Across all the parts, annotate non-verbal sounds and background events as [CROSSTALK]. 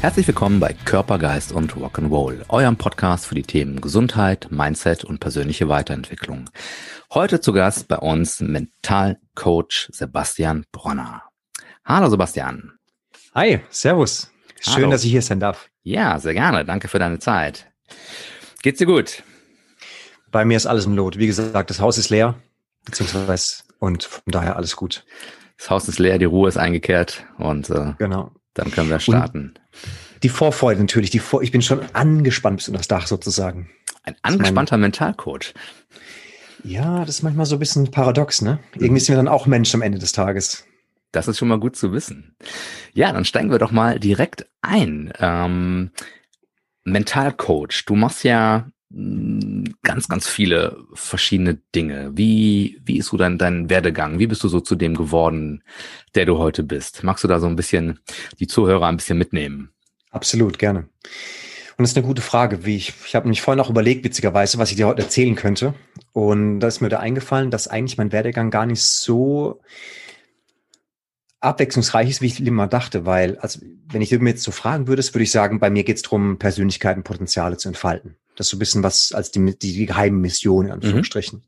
Herzlich willkommen bei Körper, Geist und Rock'n'Roll, eurem Podcast für die Themen Gesundheit, Mindset und persönliche Weiterentwicklung. Heute zu Gast bei uns Mentalcoach Sebastian Bronner. Hallo Sebastian. Hi, Servus. Schön, Hallo. dass ich hier sein darf. Ja, sehr gerne. Danke für deine Zeit. Geht's dir gut? Bei mir ist alles im Lot. Wie gesagt, das Haus ist leer, beziehungsweise und von daher alles gut. Das Haus ist leer, die Ruhe ist eingekehrt und äh, genau. Dann können wir starten. Und die Vorfreude natürlich, die Vor ich bin schon angespannt bis unter das Dach sozusagen. Ein angespannter mein, Mentalcoach. Ja, das ist manchmal so ein bisschen paradox, ne? Irgendwie sind wir dann auch Mensch am Ende des Tages. Das ist schon mal gut zu wissen. Ja, dann steigen wir doch mal direkt ein. Ähm, Mentalcoach, du machst ja ganz, ganz viele verschiedene Dinge. Wie, wie ist so dein, dein Werdegang? Wie bist du so zu dem geworden, der du heute bist? Magst du da so ein bisschen die Zuhörer ein bisschen mitnehmen? Absolut, gerne. Und das ist eine gute Frage, wie ich, ich habe mich vorhin auch überlegt, witzigerweise, was ich dir heute erzählen könnte. Und da ist mir da eingefallen, dass eigentlich mein Werdegang gar nicht so abwechslungsreich ist, wie ich immer dachte, weil, also, wenn ich dir jetzt so fragen würdest, würde ich sagen, bei mir geht es darum, Persönlichkeiten, Potenziale zu entfalten. Das ist so ein bisschen was als die, die, die geheime Mission, in Anführungsstrichen. Mhm.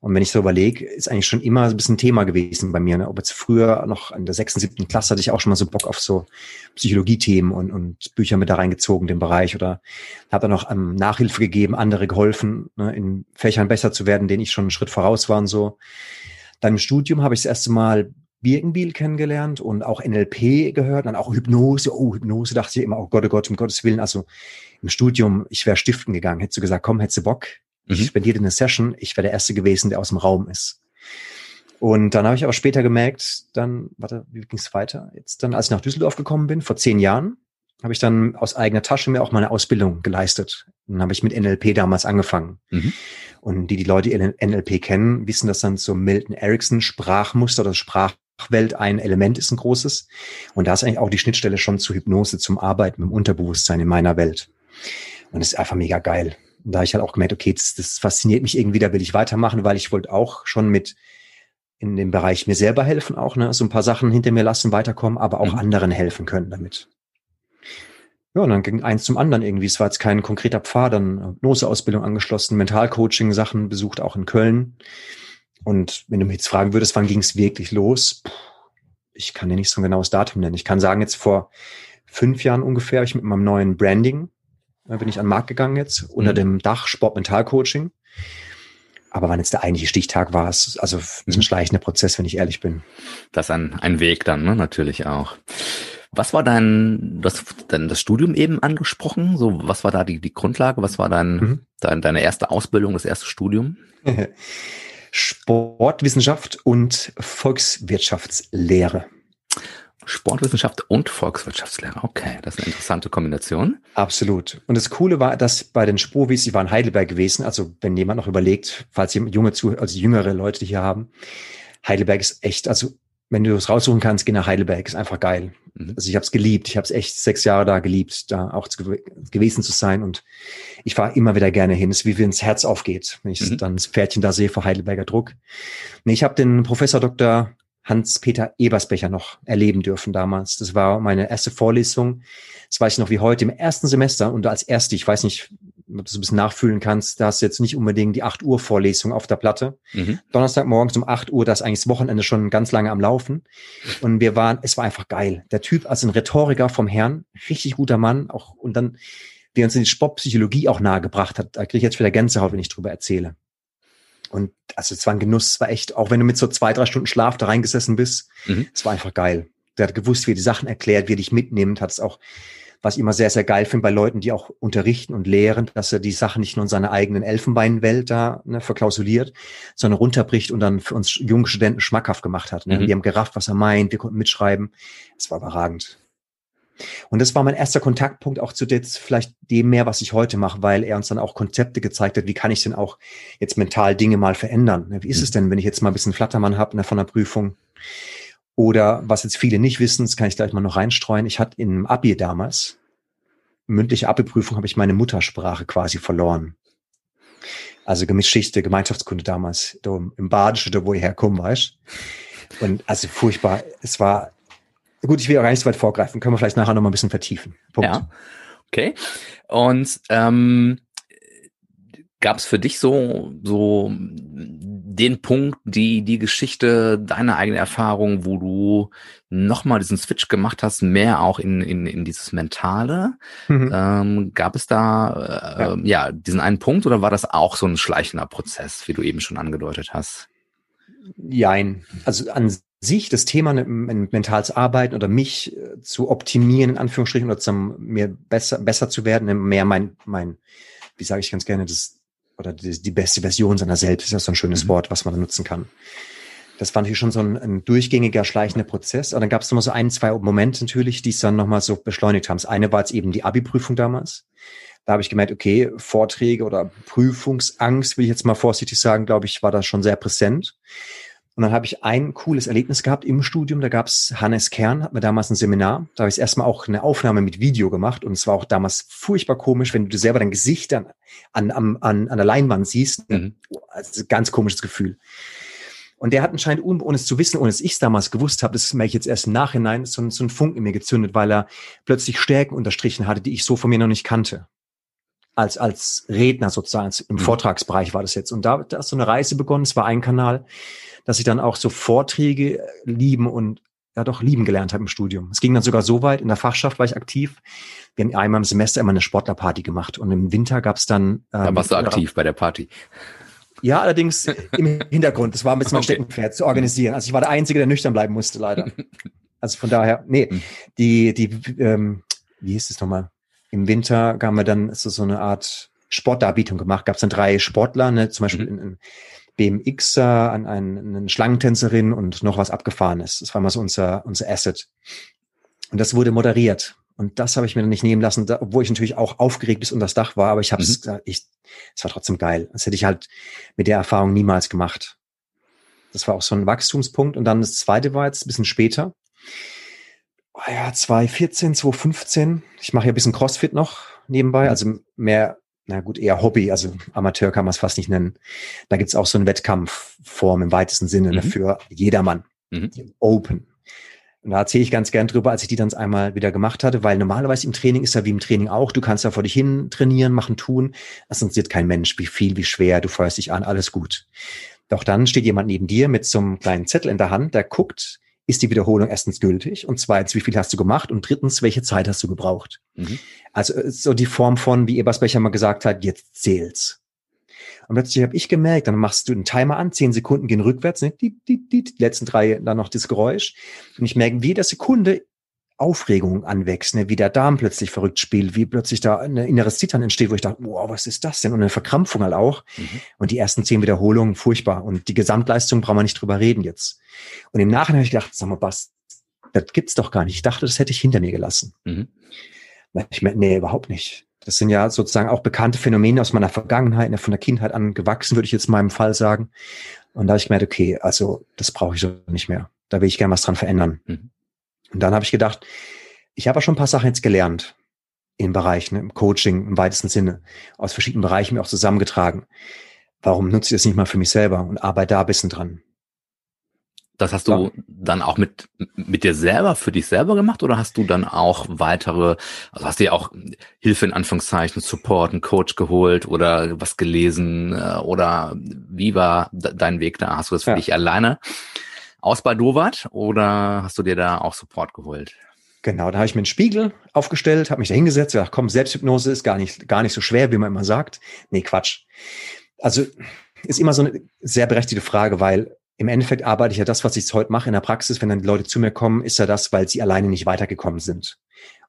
Und wenn ich so überlege, ist eigentlich schon immer ein bisschen Thema gewesen bei mir. Ne? Ob jetzt früher noch in der sechsten, siebten Klasse hatte ich auch schon mal so Bock auf so Psychologie-Themen und, und Bücher mit da reingezogen, den Bereich. Oder habe dann noch ähm, Nachhilfe gegeben, andere geholfen, ne, in Fächern besser zu werden, denen ich schon einen Schritt voraus war und so. Dann im Studium habe ich das erste Mal Birkenbiel kennengelernt und auch NLP gehört, dann auch Hypnose. Oh, Hypnose dachte ich immer, oh Gott, oh Gott, um Gottes Willen. Also im Studium, ich wäre stiften gegangen. Hättest du gesagt, komm, hättest du Bock? Ich mhm. spendiere eine Session. Ich wäre der Erste gewesen, der aus dem Raum ist. Und dann habe ich aber später gemerkt, dann, warte, wie ging es weiter? Jetzt dann, als ich nach Düsseldorf gekommen bin, vor zehn Jahren, habe ich dann aus eigener Tasche mir auch meine Ausbildung geleistet. Dann habe ich mit NLP damals angefangen. Mhm. Und die, die Leute, die NLP kennen, wissen, dass dann so Milton Erickson Sprachmuster oder Sprach Welt ein Element ist ein großes. Und da ist eigentlich auch die Schnittstelle schon zu Hypnose, zum Arbeiten mit dem Unterbewusstsein in meiner Welt. Und das ist einfach mega geil. Und da habe ich halt auch gemerkt, okay, das, das fasziniert mich irgendwie, da will ich weitermachen, weil ich wollte auch schon mit in dem Bereich mir selber helfen, auch ne, so ein paar Sachen hinter mir lassen, weiterkommen, aber auch mhm. anderen helfen können damit. Ja, und dann ging eins zum anderen irgendwie. Es war jetzt kein konkreter Pfad, dann Hypnoseausbildung angeschlossen, Mentalcoaching-Sachen besucht, auch in Köln. Und wenn du mich jetzt fragen würdest, wann ging es wirklich los? Ich kann dir nicht so ein genaues Datum nennen. Ich kann sagen, jetzt vor fünf Jahren ungefähr, ich mit meinem neuen Branding, da bin ich an den Markt gegangen jetzt, unter mhm. dem Dach Sport Mental Coaching. Aber wann jetzt der eigentliche Stichtag war, ist also ist ein mhm. schleichender Prozess, wenn ich ehrlich bin. Das ist ein, ein Weg dann, ne? natürlich auch. Was war dein, das, dein, das Studium eben angesprochen? So, was war da die, die Grundlage? Was war dein, mhm. dein, deine erste Ausbildung, das erste Studium? [LAUGHS] Sportwissenschaft und Volkswirtschaftslehre. Sportwissenschaft und Volkswirtschaftslehre. Okay, das ist eine interessante Kombination. Absolut. Und das Coole war, dass bei den Spurwies, ich war in Heidelberg gewesen, also wenn jemand noch überlegt, falls jemand junge zu, also jüngere Leute hier haben, Heidelberg ist echt, also wenn du es raussuchen kannst, geh nach Heidelberg, ist einfach geil. Mhm. Also ich habe es geliebt. Ich habe es echt sechs Jahre da geliebt, da auch zu, gewesen zu sein. Und ich fahre immer wieder gerne hin. Es ist wie wenn das Herz aufgeht, wenn ich mhm. dann das Pferdchen da sehe vor Heidelberger Druck. Nee, ich habe den Professor Dr. Hans-Peter Ebersbecher noch erleben dürfen damals. Das war meine erste Vorlesung. Das weiß ich noch wie heute im ersten Semester und als erste, ich weiß nicht, ob du so ein bisschen nachfühlen kannst, da hast du jetzt nicht unbedingt die 8 Uhr Vorlesung auf der Platte. Mhm. Donnerstagmorgens um 8 Uhr, da ist eigentlich das Wochenende schon ganz lange am Laufen. Und wir waren, es war einfach geil. Der Typ als ein Rhetoriker vom Herrn, richtig guter Mann, auch, und dann, wie uns in die Sportpsychologie auch nahegebracht hat, da kriege ich jetzt wieder Gänsehaut, wenn ich drüber erzähle. Und also es war ein Genuss, es war echt, auch wenn du mit so zwei, drei Stunden Schlaf da reingesessen bist, mhm. es war einfach geil. Der hat gewusst, wie er die Sachen erklärt, wie er dich mitnimmt, hat es auch was ich immer sehr, sehr geil finde bei Leuten, die auch unterrichten und lehren, dass er die Sachen nicht nur in seiner eigenen Elfenbeinwelt da ne, verklausuliert, sondern runterbricht und dann für uns junge Studenten schmackhaft gemacht hat. Ne? Mhm. Wir haben gerafft, was er meint, wir konnten mitschreiben. Es war überragend. Und das war mein erster Kontaktpunkt auch zu jetzt vielleicht dem mehr, was ich heute mache, weil er uns dann auch Konzepte gezeigt hat, wie kann ich denn auch jetzt mental Dinge mal verändern. Ne, wie ist es denn, wenn ich jetzt mal ein bisschen Flattermann habe ne, von der Prüfung? Oder was jetzt viele nicht wissen, das kann ich gleich mal noch reinstreuen. Ich hatte im Abi damals, mündliche Abi-Prüfung, habe ich meine Muttersprache quasi verloren. Also Geschichte, Gemeinschaftskunde damals, da im Badische, da wo ich herkomme, weißt Und also furchtbar. Es war, gut, ich will auch gar nicht so weit vorgreifen. Können wir vielleicht nachher noch mal ein bisschen vertiefen. Punkt. Ja, okay. Und ähm, gab es für dich so, so den Punkt, die, die Geschichte, deine eigene Erfahrung, wo du nochmal diesen Switch gemacht hast, mehr auch in, in, in dieses Mentale? Mhm. Ähm, gab es da äh, ja. ja. diesen einen Punkt oder war das auch so ein schleichender Prozess, wie du eben schon angedeutet hast? Jein. Also an sich das Thema mentales Arbeiten oder mich äh, zu optimieren, in Anführungsstrichen, oder zum, mir besser, besser zu werden, mehr mein, mein, wie sage ich ganz gerne, das oder die, die beste Version seiner selbst ist ja so ein schönes mhm. Wort, was man nutzen kann. Das war natürlich schon so ein, ein durchgängiger, schleichender Prozess. Und dann gab es immer so ein, zwei Momente natürlich, die es dann nochmal so beschleunigt haben. Das eine war jetzt eben die Abi-Prüfung damals. Da habe ich gemerkt, okay, Vorträge oder Prüfungsangst, will ich jetzt mal vorsichtig sagen, glaube ich, war da schon sehr präsent. Und dann habe ich ein cooles Erlebnis gehabt im Studium. Da gab es Hannes Kern, hat mir damals ein Seminar. Da habe ich erstmal auch eine Aufnahme mit Video gemacht. Und es war auch damals furchtbar komisch, wenn du selber dein Gesicht an, an, an, an der Leinwand siehst. Mhm. Also ganz komisches Gefühl. Und der hat anscheinend, ohne es zu wissen, ohne dass ich es damals gewusst habe, das merke ich jetzt erst im Nachhinein, so, so ein Funk in mir gezündet, weil er plötzlich Stärken unterstrichen hatte, die ich so von mir noch nicht kannte. Als, als Redner sozusagen, im mhm. Vortragsbereich war das jetzt. Und da, da ist so eine Reise begonnen. Es war ein Kanal dass ich dann auch so Vorträge lieben und ja doch lieben gelernt habe im Studium. Es ging dann sogar so weit, in der Fachschaft war ich aktiv. Wir haben einmal im Semester immer eine Sportlerparty gemacht und im Winter gab es dann. Ähm, da warst du aktiv bei der Party. Ja, allerdings im Hintergrund. Das war ein bisschen mein okay. Steckenpferd zu organisieren. Also ich war der Einzige, der nüchtern bleiben musste, leider. [LAUGHS] Also von daher, nee, hm. die, die, ähm, wie hieß es nochmal? Im Winter haben wir dann so, so eine Art Sportdarbietung gemacht. Gab es dann drei Sportler, ne, zum Beispiel mhm. in, BMXer, an einen, eine Schlangentänzerin und noch was Abgefahrenes. Das war mal so unser, unser Asset. Und das wurde moderiert. Und das habe ich mir dann nicht nehmen lassen, da, obwohl ich natürlich auch aufgeregt bis unter das Dach war, aber ich habe es, mhm. ich, es war trotzdem geil. Das hätte ich halt mit der Erfahrung niemals gemacht. Das war auch so ein Wachstumspunkt. Und dann das zweite war jetzt ein bisschen später. Oh ja, 2014, 2015. Ich mache ja ein bisschen Crossfit noch nebenbei, also mehr na gut, eher Hobby, also Amateur kann man es fast nicht nennen. Da gibt's auch so eine Wettkampfform im weitesten Sinne mhm. für jedermann. Mhm. Open. Und da erzähle ich ganz gern drüber, als ich die dann einmal wieder gemacht hatte, weil normalerweise im Training ist ja wie im Training auch, du kannst ja vor dich hin trainieren, machen, tun. Das interessiert kein Mensch, wie viel, wie schwer, du feuerst dich an, alles gut. Doch dann steht jemand neben dir mit so einem kleinen Zettel in der Hand, der guckt, ist die Wiederholung erstens gültig und zweitens, wie viel hast du gemacht und drittens, welche Zeit hast du gebraucht? Mhm. Also äh, so die Form von, wie Ebersbecher mal gesagt hat, jetzt zählt's. Und plötzlich habe ich gemerkt, dann machst du einen Timer an, zehn Sekunden gehen rückwärts, ne, die, die, die, die letzten drei dann noch das Geräusch. Und ich merke, wie jeder Sekunde Aufregung anwächst, ne? wie der Darm plötzlich verrückt spielt, wie plötzlich da ein inneres Zittern entsteht, wo ich dachte, wow, was ist das denn? Und eine Verkrampfung halt auch. Mhm. Und die ersten zehn Wiederholungen, furchtbar. Und die Gesamtleistung brauchen wir nicht drüber reden jetzt. Und im Nachhinein habe ich gedacht, sag mal, was, das gibt's doch gar nicht. Ich dachte, das hätte ich hinter mir gelassen. Mhm. Ich meine, nee, überhaupt nicht. Das sind ja sozusagen auch bekannte Phänomene aus meiner Vergangenheit, ne, von der Kindheit an gewachsen, würde ich jetzt in meinem Fall sagen. Und da habe ich gemerkt, okay, also das brauche ich so nicht mehr. Da will ich gerne was dran verändern. Mhm. Und dann habe ich gedacht, ich habe ja schon ein paar Sachen jetzt gelernt im Bereich, ne, im Coaching im weitesten Sinne, aus verschiedenen Bereichen mir auch zusammengetragen. Warum nutze ich das nicht mal für mich selber und arbeite da ein bisschen dran? Das hast du ja. dann auch mit, mit dir selber, für dich selber gemacht oder hast du dann auch weitere, also hast du ja auch Hilfe in Anführungszeichen, Support, einen Coach geholt oder was gelesen äh, oder wie war dein Weg da? Hast du das für ja. dich alleine aus bei Dovat oder hast du dir da auch Support geholt? Genau, da habe ich mir einen Spiegel aufgestellt, habe mich da hingesetzt, gedacht, komm, Selbsthypnose ist gar nicht, gar nicht so schwer, wie man immer sagt. Nee, Quatsch. Also ist immer so eine sehr berechtigte Frage, weil im Endeffekt arbeite ich ja das, was ich heute mache in der Praxis, wenn dann die Leute zu mir kommen, ist ja das, weil sie alleine nicht weitergekommen sind.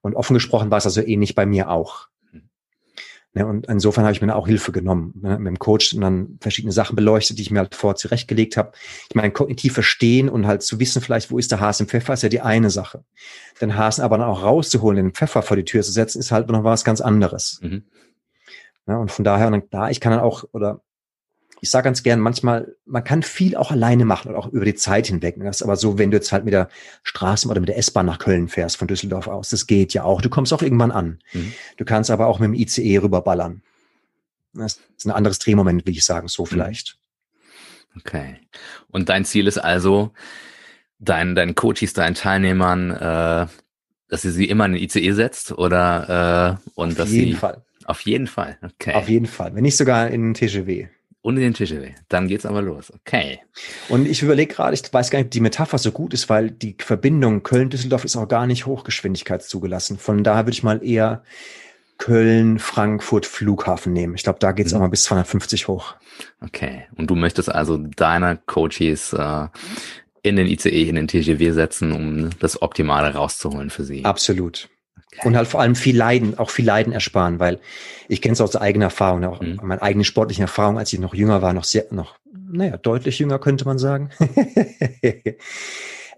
Und offen gesprochen war es also ähnlich bei mir auch. Ne, und insofern habe ich mir auch Hilfe genommen, ne, mit dem Coach und dann verschiedene Sachen beleuchtet, die ich mir halt vor zurechtgelegt habe. Ich meine, kognitiv verstehen und halt zu wissen, vielleicht, wo ist der Hasen im Pfeffer, ist ja die eine Sache. Den Hasen aber dann auch rauszuholen, den Pfeffer vor die Tür zu setzen, ist halt noch was ganz anderes. Mhm. Ja, ne, und von daher, dann, da, ich kann dann auch, oder ich sage ganz gern, manchmal, man kann viel auch alleine machen und auch über die Zeit hinweg. Das ist aber so, wenn du jetzt halt mit der Straße oder mit der S-Bahn nach Köln fährst, von Düsseldorf aus, das geht ja auch. Du kommst auch irgendwann an. Mhm. Du kannst aber auch mit dem ICE rüberballern. Das ist ein anderes Drehmoment, will ich sagen, so mhm. vielleicht. Okay. Und dein Ziel ist also, deinen, deinen Coaches, deinen Teilnehmern, äh, dass sie sie immer in den ICE setzt oder äh, und auf dass jeden sie Fall. auf jeden Fall. Okay. Auf jeden Fall. Wenn nicht sogar in den TGW. Und in den TGW. Dann geht's aber los. Okay. Und ich überlege gerade, ich weiß gar nicht, ob die Metapher so gut ist, weil die Verbindung Köln-Düsseldorf ist auch gar nicht hochgeschwindigkeitszugelassen. Von daher würde ich mal eher Köln, Frankfurt, Flughafen nehmen. Ich glaube, da geht's mhm. auch mal bis 250 hoch. Okay. Und du möchtest also deine Coaches äh, in den ICE, in den TGW setzen, um das Optimale rauszuholen für sie. Absolut. Und halt vor allem viel Leiden, auch viel Leiden ersparen, weil ich kenne es aus eigener Erfahrung, auch mhm. meine eigene sportliche Erfahrung, als ich noch jünger war, noch sehr, noch, naja, deutlich jünger könnte man sagen. es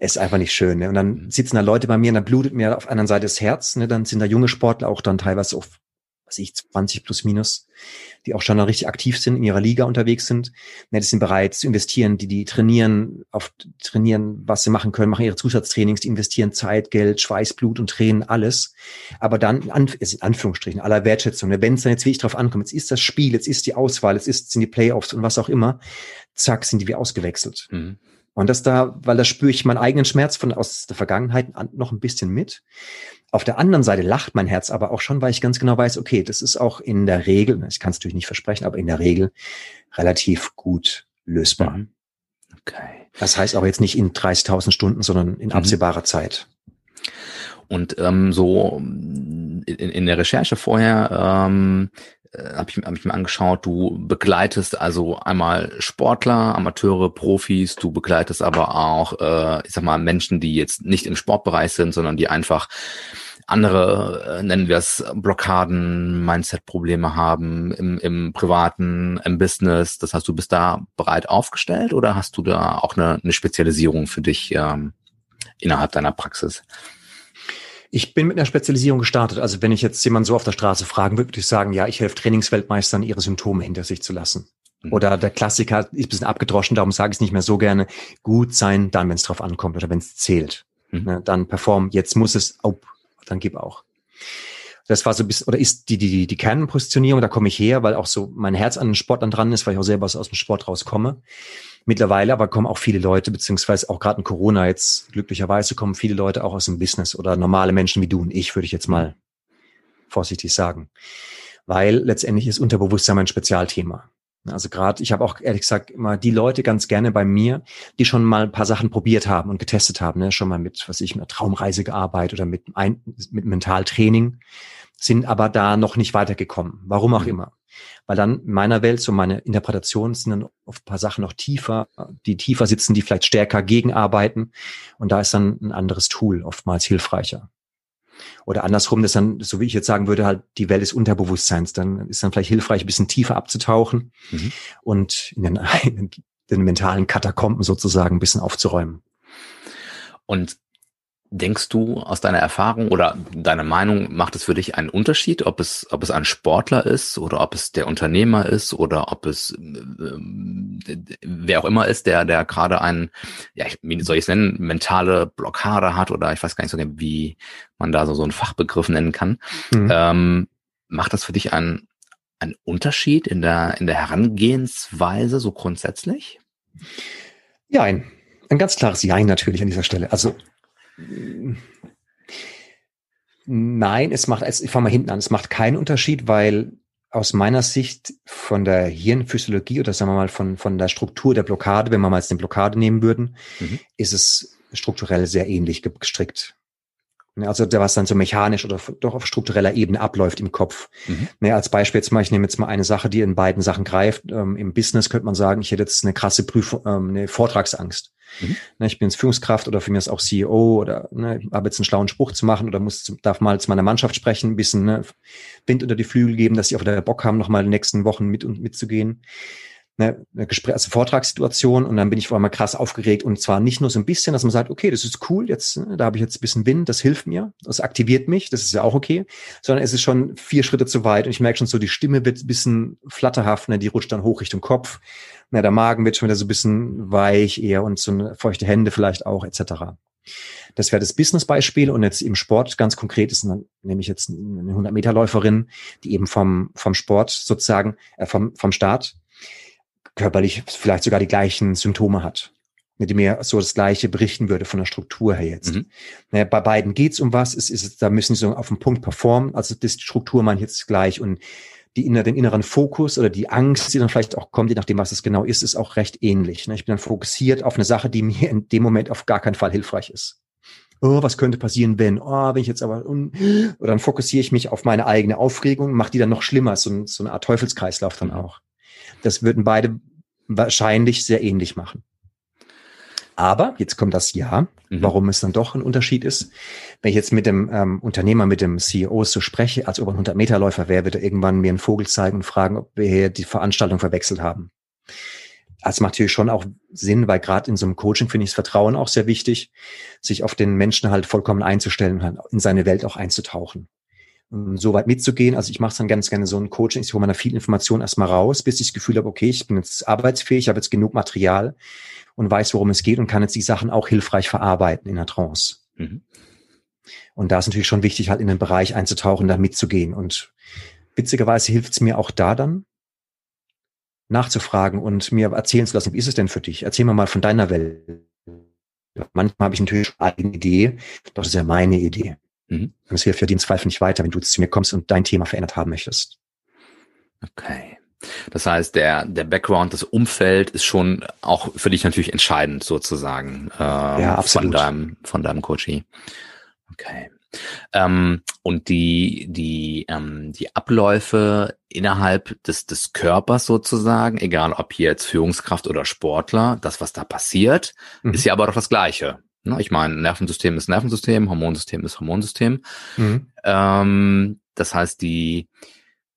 [LAUGHS] ist einfach nicht schön. Ne? Und dann mhm. sitzen da Leute bei mir und dann blutet mir auf der anderen Seite das Herz. Ne? Dann sind da junge Sportler auch dann teilweise auf was ich, 20 plus minus, die auch schon richtig aktiv sind, in ihrer Liga unterwegs sind. Ne, die sind bereit zu investieren, die, die trainieren, auf trainieren, was sie machen können, machen ihre Zusatztrainings, die investieren Zeit, Geld, Schweiß, Blut und Tränen, alles. Aber dann, in, Anführungsstrichen, aller Wertschätzung, ne, wenn es dann jetzt wirklich drauf ankommt, jetzt ist das Spiel, jetzt ist die Auswahl, jetzt ist, sind die Playoffs und was auch immer, zack, sind die wie ausgewechselt. Mhm. Und das da, weil da spüre ich meinen eigenen Schmerz von aus der Vergangenheit noch ein bisschen mit. Auf der anderen Seite lacht mein Herz aber auch schon, weil ich ganz genau weiß, okay, das ist auch in der Regel, ich kann es natürlich nicht versprechen, aber in der Regel relativ gut lösbar. Mhm. Okay. Das heißt auch jetzt nicht in 30.000 Stunden, sondern in mhm. absehbarer Zeit. Und ähm, so in, in der Recherche vorher ähm, äh, habe ich, hab ich mir angeschaut, du begleitest also einmal Sportler, Amateure, Profis, du begleitest aber auch, äh, ich sag mal, Menschen, die jetzt nicht im Sportbereich sind, sondern die einfach andere, äh, nennen wir es, Blockaden, Mindset-Probleme haben im, im privaten, im Business. Das heißt, du bist da bereit aufgestellt oder hast du da auch eine, eine Spezialisierung für dich ähm, innerhalb deiner Praxis? Ich bin mit einer Spezialisierung gestartet. Also wenn ich jetzt jemand so auf der Straße fragen würde, würde ich sagen, ja, ich helfe Trainingsweltmeistern, ihre Symptome hinter sich zu lassen. Mhm. Oder der Klassiker ist ein bisschen abgedroschen, darum sage ich es nicht mehr so gerne. Gut sein, dann, wenn es drauf ankommt oder wenn es zählt. Mhm. Ne, dann perform, jetzt muss es, oh, dann gib auch. Das war so ein bisschen, oder ist die, die, die Kernpositionierung, da komme ich her, weil auch so mein Herz an den Sport dann dran ist, weil ich auch selber aus dem Sport rauskomme. Mittlerweile aber kommen auch viele Leute, beziehungsweise auch gerade in Corona jetzt glücklicherweise kommen viele Leute auch aus dem Business oder normale Menschen wie du und ich, würde ich jetzt mal vorsichtig sagen. Weil letztendlich ist Unterbewusstsein mein Spezialthema. Also gerade, ich habe auch ehrlich gesagt immer die Leute ganz gerne bei mir, die schon mal ein paar Sachen probiert haben und getestet haben, ne? schon mal mit, was ich, mit einer Traumreise gearbeitet oder mit, ein, mit Mentaltraining, sind aber da noch nicht weitergekommen. Warum auch mhm. immer weil dann in meiner Welt, so meine Interpretationen sind dann auf ein paar Sachen noch tiefer, die tiefer sitzen, die vielleicht stärker gegenarbeiten. Und da ist dann ein anderes Tool oftmals hilfreicher. Oder andersrum, das dann, so wie ich jetzt sagen würde, halt die Welt des Unterbewusstseins. Dann ist dann vielleicht hilfreich, ein bisschen tiefer abzutauchen mhm. und in den, [LAUGHS] in den mentalen Katakomben sozusagen ein bisschen aufzuräumen. Und Denkst du aus deiner Erfahrung oder deiner Meinung macht es für dich einen Unterschied, ob es, ob es ein Sportler ist oder ob es der Unternehmer ist oder ob es äh, wer auch immer ist, der, der gerade ein, ja, wie soll ich es nennen, mentale Blockade hat oder ich weiß gar nicht so genau, wie man da so, so einen Fachbegriff nennen kann. Mhm. Ähm, macht das für dich einen, einen Unterschied in der, in der Herangehensweise so grundsätzlich? Ja, ein, ein ganz klares Jein natürlich an dieser Stelle. Also Nein, es macht, ich fange mal hinten an, es macht keinen Unterschied, weil aus meiner Sicht von der Hirnphysiologie oder sagen wir mal von, von der Struktur der Blockade, wenn wir mal jetzt eine Blockade nehmen würden, mhm. ist es strukturell sehr ähnlich gestrickt. Ne, also was dann so mechanisch oder doch auf struktureller Ebene abläuft im Kopf. Mhm. Ne, als Beispiel jetzt mal, ich nehme jetzt mal eine Sache, die in beiden Sachen greift. Ähm, Im Business könnte man sagen, ich hätte jetzt eine krasse Prüfung, ähm, eine Vortragsangst. Mhm. Ne, ich bin jetzt Führungskraft oder für mich ist auch CEO oder ne, habe jetzt einen schlauen Spruch zu machen oder muss, darf mal zu meiner Mannschaft sprechen, ein bisschen ne, Wind unter die Flügel geben, dass sie auch wieder Bock haben, nochmal in den nächsten Wochen mit und mitzugehen eine, eine Gespräch, also Vortragssituation und dann bin ich vor allem krass aufgeregt und zwar nicht nur so ein bisschen, dass man sagt, okay, das ist cool, jetzt, ne, da habe ich jetzt ein bisschen Wind, das hilft mir, das aktiviert mich, das ist ja auch okay, sondern es ist schon vier Schritte zu weit und ich merke schon so, die Stimme wird ein bisschen flatterhaft, ne, die rutscht dann hoch Richtung Kopf, ne, der Magen wird schon wieder so ein bisschen weich eher und so eine feuchte Hände vielleicht auch, etc. Das wäre das Business-Beispiel und jetzt im Sport ganz konkret ist dann nehme ich jetzt eine 100-Meter-Läuferin, die eben vom, vom Sport sozusagen, äh, vom, vom Start körperlich vielleicht sogar die gleichen Symptome hat mit dem mir so das Gleiche berichten würde von der Struktur her jetzt. Mhm. Naja, bei beiden geht's um was, es ist, da müssen sie so auf den Punkt performen, also die Struktur meine ich jetzt gleich und die inner, den inneren Fokus oder die Angst, die dann vielleicht auch kommt, je nachdem, was es genau ist, ist auch recht ähnlich. Ne? Ich bin dann fokussiert auf eine Sache, die mir in dem Moment auf gar keinen Fall hilfreich ist. Oh, was könnte passieren, wenn? Oh, wenn ich jetzt aber oder dann fokussiere ich mich auf meine eigene Aufregung, mache die dann noch schlimmer, so, so eine Art Teufelskreislauf dann auch. Das würden beide wahrscheinlich sehr ähnlich machen. Aber jetzt kommt das Ja, mhm. warum es dann doch ein Unterschied ist. Wenn ich jetzt mit dem ähm, Unternehmer, mit dem CEO so spreche, als ob er ein 100 Meter Läufer wäre, wird er irgendwann mir einen Vogel zeigen und fragen, ob wir hier die Veranstaltung verwechselt haben. Das macht natürlich schon auch Sinn, weil gerade in so einem Coaching finde ich das Vertrauen auch sehr wichtig, sich auf den Menschen halt vollkommen einzustellen und halt in seine Welt auch einzutauchen so weit mitzugehen. Also ich mache dann ganz gerne so ein Coaching. Ich hole mir da viel Information erstmal raus, bis ich das Gefühl habe, okay, ich bin jetzt arbeitsfähig, ich habe jetzt genug Material und weiß, worum es geht und kann jetzt die Sachen auch hilfreich verarbeiten in der Trance. Mhm. Und da ist natürlich schon wichtig, halt in den Bereich einzutauchen, da mitzugehen. Und witzigerweise hilft es mir auch da dann, nachzufragen und mir erzählen zu lassen, wie ist es denn für dich? Erzähl mir mal von deiner Welt. Manchmal habe ich natürlich eine Idee, doch das ist ja meine Idee. Mhm. Und es hilft ja im Zweifel nicht weiter, wenn du zu mir kommst und dein Thema verändert haben möchtest. Okay. Das heißt, der, der Background, das Umfeld ist schon auch für dich natürlich entscheidend sozusagen ähm, ja, absolut. von deinem, von deinem Coachie. Okay. Ähm, und die, die, ähm, die Abläufe innerhalb des, des Körpers sozusagen, egal ob hier jetzt Führungskraft oder Sportler, das, was da passiert, mhm. ist ja aber doch das Gleiche. Ne? Ich meine, Nervensystem ist Nervensystem, Hormonsystem ist Hormonsystem. Mhm. Ähm, das heißt, die,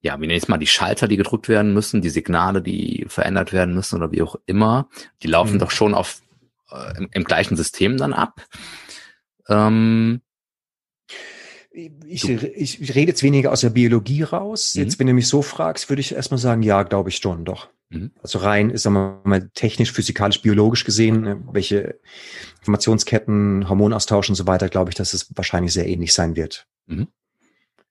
ja, wie nenne ich es mal, die Schalter, die gedrückt werden müssen, die Signale, die verändert werden müssen oder wie auch immer, die laufen mhm. doch schon auf äh, im, im, gleichen System dann ab. Ähm, ich, ich, ich rede jetzt weniger aus der Biologie raus. Mhm. Jetzt, wenn du mich so fragst, würde ich erstmal sagen, ja, glaube ich schon, doch. Mhm. Also rein, ist sagen wir mal, technisch, physikalisch, biologisch gesehen, ne, welche Informationsketten, Hormonaustausch und so weiter, glaube ich, dass es wahrscheinlich sehr ähnlich sein wird. Mhm.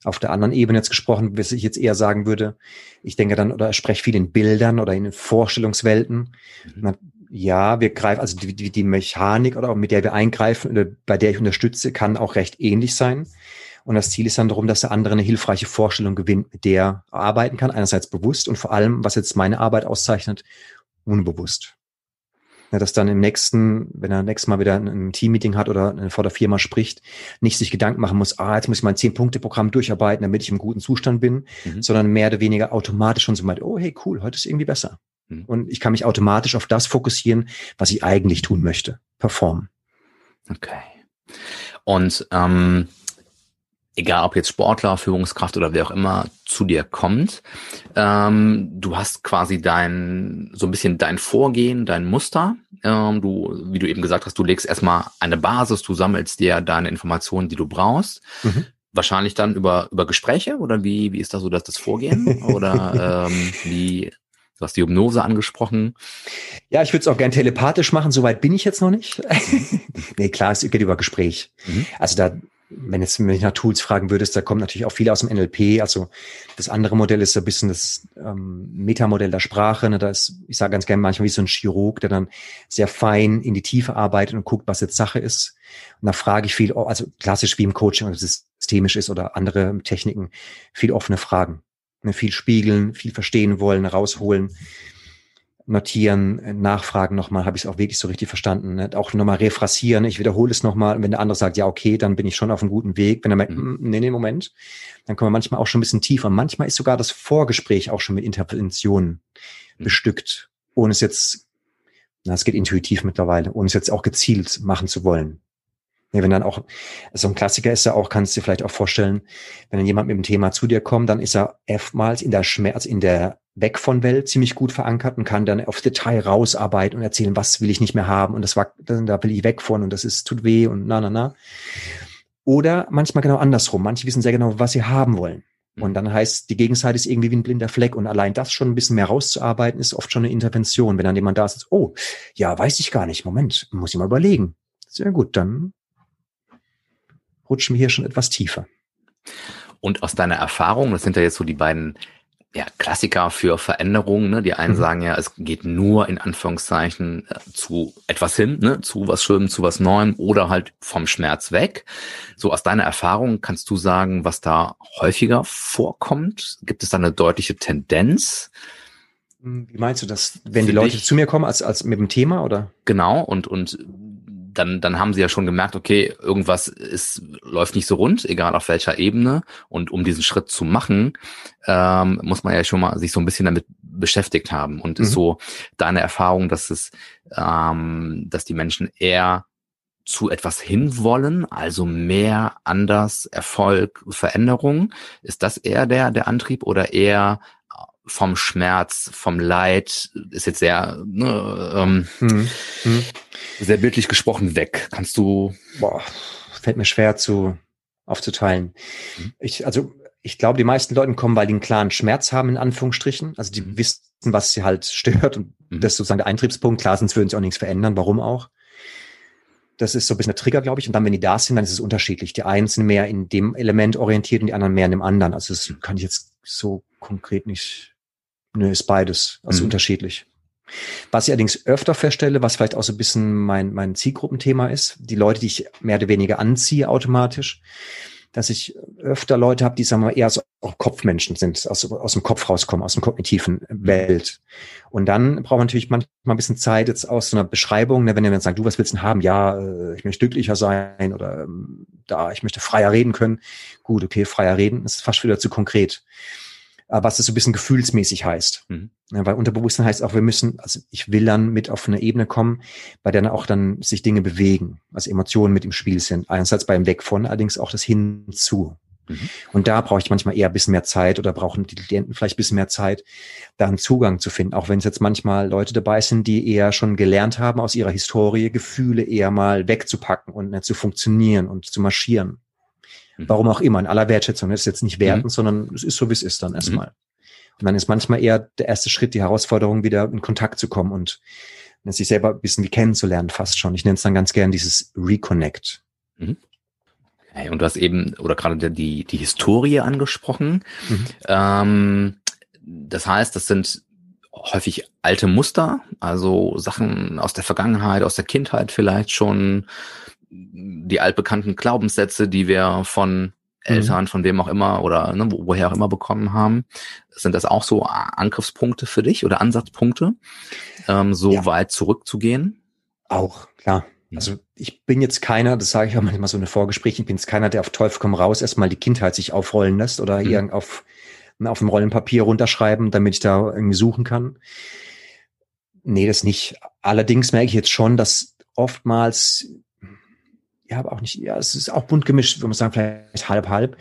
Auf der anderen Ebene jetzt gesprochen, was ich jetzt eher sagen würde, ich denke dann, oder spreche viel in Bildern oder in Vorstellungswelten. Mhm. Ja, wir greifen, also die, die, die Mechanik oder mit der wir eingreifen oder bei der ich unterstütze, kann auch recht ähnlich sein. Und das Ziel ist dann darum, dass der andere eine hilfreiche Vorstellung gewinnt, mit der er arbeiten kann. Einerseits bewusst und vor allem, was jetzt meine Arbeit auszeichnet, unbewusst. Ja, dass dann im nächsten, wenn er nächstes Mal wieder ein Teammeeting hat oder vor der Firma spricht, nicht sich Gedanken machen muss, ah, jetzt muss ich mein Zehn-Punkte-Programm durcharbeiten, damit ich im guten Zustand bin, mhm. sondern mehr oder weniger automatisch schon so meint, oh, hey, cool, heute ist irgendwie besser. Mhm. Und ich kann mich automatisch auf das fokussieren, was ich eigentlich tun möchte, performen. Okay. Und ähm, egal ob jetzt Sportler, Führungskraft oder wer auch immer zu dir kommt, ähm, du hast quasi dein, so ein bisschen dein Vorgehen, dein Muster. Ähm, du, wie du eben gesagt hast, du legst erstmal eine Basis, du sammelst dir deine Informationen, die du brauchst. Mhm. Wahrscheinlich dann über, über Gespräche oder wie, wie ist da so das, das Vorgehen? oder [LAUGHS] ähm, wie, Du hast die Hypnose angesprochen. Ja, ich würde es auch gern telepathisch machen. Soweit bin ich jetzt noch nicht. Mhm. [LAUGHS] nee, klar, es geht über Gespräch. Mhm. Also da wenn jetzt mich nach Tools fragen würdest, da kommt natürlich auch viel aus dem NLP. Also das andere Modell ist ein bisschen das ähm, Metamodell der Sprache. Ne? Da ist, ich sage ganz gerne manchmal wie so ein Chirurg, der dann sehr fein in die Tiefe arbeitet und guckt, was jetzt Sache ist. Und da frage ich viel, also klassisch wie im Coaching, ob es systemisch ist oder andere Techniken, viel offene Fragen. Ne? Viel spiegeln, viel verstehen wollen, rausholen notieren, nachfragen nochmal, habe ich es auch wirklich so richtig verstanden. Ne? Auch nochmal refrassieren, ich wiederhole es nochmal. Und wenn der andere sagt, ja, okay, dann bin ich schon auf einem guten Weg. Wenn er merkt, mhm. nee, nee, Moment, dann kommen wir manchmal auch schon ein bisschen tiefer. Manchmal ist sogar das Vorgespräch auch schon mit Interventionen mhm. bestückt, ohne es jetzt Das geht intuitiv mittlerweile, ohne es jetzt auch gezielt machen zu wollen. Ja, wenn dann auch, so ein Klassiker ist ja auch, kannst du dir vielleicht auch vorstellen, wenn dann jemand mit dem Thema zu dir kommt, dann ist er oftmals in der Schmerz, in der Weg von Welt ziemlich gut verankert und kann dann auf Detail rausarbeiten und erzählen, was will ich nicht mehr haben und das war, da will ich weg von und das ist, tut weh und na, na, na. Oder manchmal genau andersrum. Manche wissen sehr genau, was sie haben wollen. Und mhm. dann heißt, die Gegenseite ist irgendwie wie ein blinder Fleck. Und allein das schon ein bisschen mehr rauszuarbeiten, ist oft schon eine Intervention. Wenn dann jemand da ist, oh, ja, weiß ich gar nicht. Moment, muss ich mal überlegen. Sehr gut, dann rutschen wir hier schon etwas tiefer. Und aus deiner Erfahrung, das sind ja jetzt so die beiden ja, Klassiker für Veränderungen. Ne? Die einen mhm. sagen ja, es geht nur in Anführungszeichen äh, zu etwas hin, ne? zu was Schönem, zu was Neuem oder halt vom Schmerz weg. So aus deiner Erfahrung kannst du sagen, was da häufiger vorkommt? Gibt es da eine deutliche Tendenz? Wie meinst du das, wenn die Leute zu mir kommen als, als mit dem Thema oder? Genau und und dann, dann haben sie ja schon gemerkt, okay, irgendwas ist, läuft nicht so rund, egal auf welcher Ebene. Und um diesen Schritt zu machen, ähm, muss man ja schon mal sich so ein bisschen damit beschäftigt haben. Und mhm. ist so deine Erfahrung, dass es, ähm, dass die Menschen eher zu etwas hinwollen, also mehr, anders, Erfolg, Veränderung. Ist das eher der, der Antrieb oder eher vom Schmerz, vom Leid, ist jetzt sehr, ne, ähm, hm. Hm. sehr bildlich gesprochen weg. Kannst du? Boah, fällt mir schwer zu aufzuteilen. Hm. Ich, also ich glaube, die meisten Leute kommen, weil die einen klaren Schmerz haben, in Anführungsstrichen. Also die hm. wissen, was sie halt stört und hm. das ist sozusagen der Eintriebspunkt. Klar, sonst würden sie auch nichts verändern. Warum auch? Das ist so ein bisschen der Trigger, glaube ich. Und dann, wenn die da sind, dann ist es unterschiedlich. Die einen sind mehr in dem Element orientiert und die anderen mehr in dem anderen. Also das kann ich jetzt so konkret nicht Nö, ist beides, also mhm. unterschiedlich. Was ich allerdings öfter feststelle, was vielleicht auch so ein bisschen mein, mein Zielgruppenthema ist, die Leute, die ich mehr oder weniger anziehe automatisch, dass ich öfter Leute habe, die sagen wir eher so auch Kopfmenschen sind, aus, aus dem Kopf rauskommen, aus dem kognitiven Welt. Und dann braucht man natürlich manchmal ein bisschen Zeit jetzt aus so einer Beschreibung, ne, wenn jemand sagt, du, was willst du denn haben? Ja, äh, ich möchte glücklicher sein oder ähm, da, ich möchte freier reden können. Gut, okay, freier reden, ist fast wieder zu konkret. Äh, was das so ein bisschen gefühlsmäßig heißt. Mhm. Ja, weil Unterbewusstsein heißt auch, wir müssen, also ich will dann mit auf eine Ebene kommen, bei der dann auch dann sich Dinge bewegen, also Emotionen mit im Spiel sind. Einerseits beim Weg von, allerdings auch das Hinzu. Mhm. Und da brauche ich manchmal eher ein bisschen mehr Zeit oder brauchen die Klienten vielleicht ein bisschen mehr Zeit, da einen Zugang zu finden. Auch wenn es jetzt manchmal Leute dabei sind, die eher schon gelernt haben, aus ihrer Historie Gefühle eher mal wegzupacken und nicht zu funktionieren und zu marschieren. Mhm. Warum auch immer, in aller Wertschätzung. Das ist jetzt nicht wertend, mhm. sondern es ist so, wie es ist dann erstmal. Mhm. Und dann ist manchmal eher der erste Schritt, die Herausforderung, wieder in Kontakt zu kommen und sich selber ein bisschen wie kennenzulernen, fast schon. Ich nenne es dann ganz gern dieses Reconnect. Mhm. Okay, und du hast eben, oder gerade die, die Historie angesprochen. Mhm. Ähm, das heißt, das sind häufig alte Muster, also Sachen aus der Vergangenheit, aus der Kindheit vielleicht schon, die altbekannten Glaubenssätze, die wir von Eltern, mhm. von wem auch immer oder ne, woher auch immer bekommen haben. Sind das auch so Angriffspunkte für dich oder Ansatzpunkte, ähm, so ja. weit zurückzugehen? Auch, klar. Also ich bin jetzt keiner, das sage ich auch manchmal so eine Vorgespräch, ich bin jetzt keiner, der auf Teufel komm raus erstmal die Kindheit sich aufrollen lässt oder mhm. irgend auf, auf dem Rollenpapier runterschreiben, damit ich da irgendwie suchen kann. Nee, das nicht. Allerdings merke ich jetzt schon, dass oftmals ja, aber auch nicht, ja, es ist auch bunt gemischt, würde man sagen, vielleicht halb, halb.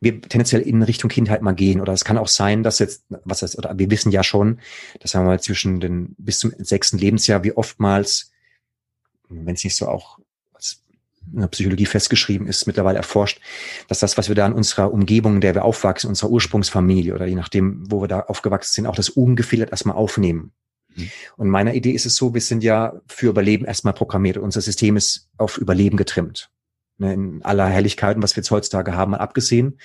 Wir tendenziell in Richtung Kindheit mal gehen. Oder es kann auch sein, dass jetzt, was heißt, oder wir wissen ja schon, dass haben wir zwischen den, bis zum sechsten Lebensjahr, wie oftmals, wenn es nicht so auch in der Psychologie festgeschrieben ist, mittlerweile erforscht, dass das, was wir da in unserer Umgebung, in der wir aufwachsen, unserer Ursprungsfamilie oder je nachdem, wo wir da aufgewachsen sind, auch das ungefiltert erstmal aufnehmen. Mhm. Und meiner Idee ist es so, wir sind ja für Überleben erstmal programmiert. Unser System ist auf Überleben getrimmt. Ne, in aller Helligkeit und was wir jetzt heutzutage haben, mal abgesehen.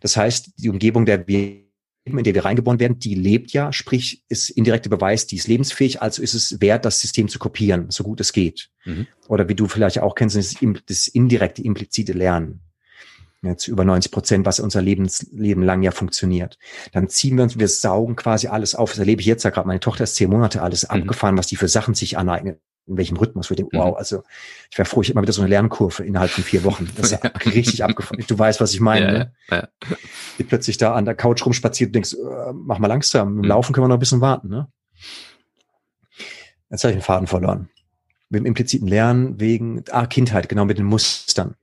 Das heißt, die Umgebung, der wir in der wir reingeboren werden, die lebt ja, sprich, ist indirekter Beweis, die ist lebensfähig, also ist es wert, das System zu kopieren, so gut es geht. Mhm. Oder wie du vielleicht auch kennst, das indirekte, implizite Lernen jetzt über 90 Prozent, was unser Lebensleben lang ja funktioniert. Dann ziehen wir uns, wir saugen quasi alles auf. Das erlebe ich jetzt ja gerade. Meine Tochter ist zehn Monate alles mhm. abgefahren, was die für Sachen sich aneignet. In welchem Rhythmus. Wir denken, mhm. wow, also ich wäre froh, ich hätte mal wieder so eine Lernkurve innerhalb von vier Wochen. Das [LAUGHS] ist richtig abgefahren. Du weißt, was ich [LAUGHS] meine. Ja, ne? ja. Die plötzlich da an der Couch rumspaziert und denkst, äh, mach mal langsam. Im mhm. Laufen können wir noch ein bisschen warten. Ne? Jetzt habe ich den Faden verloren. Mit dem impliziten Lernen wegen, ah, Kindheit, genau mit den Mustern.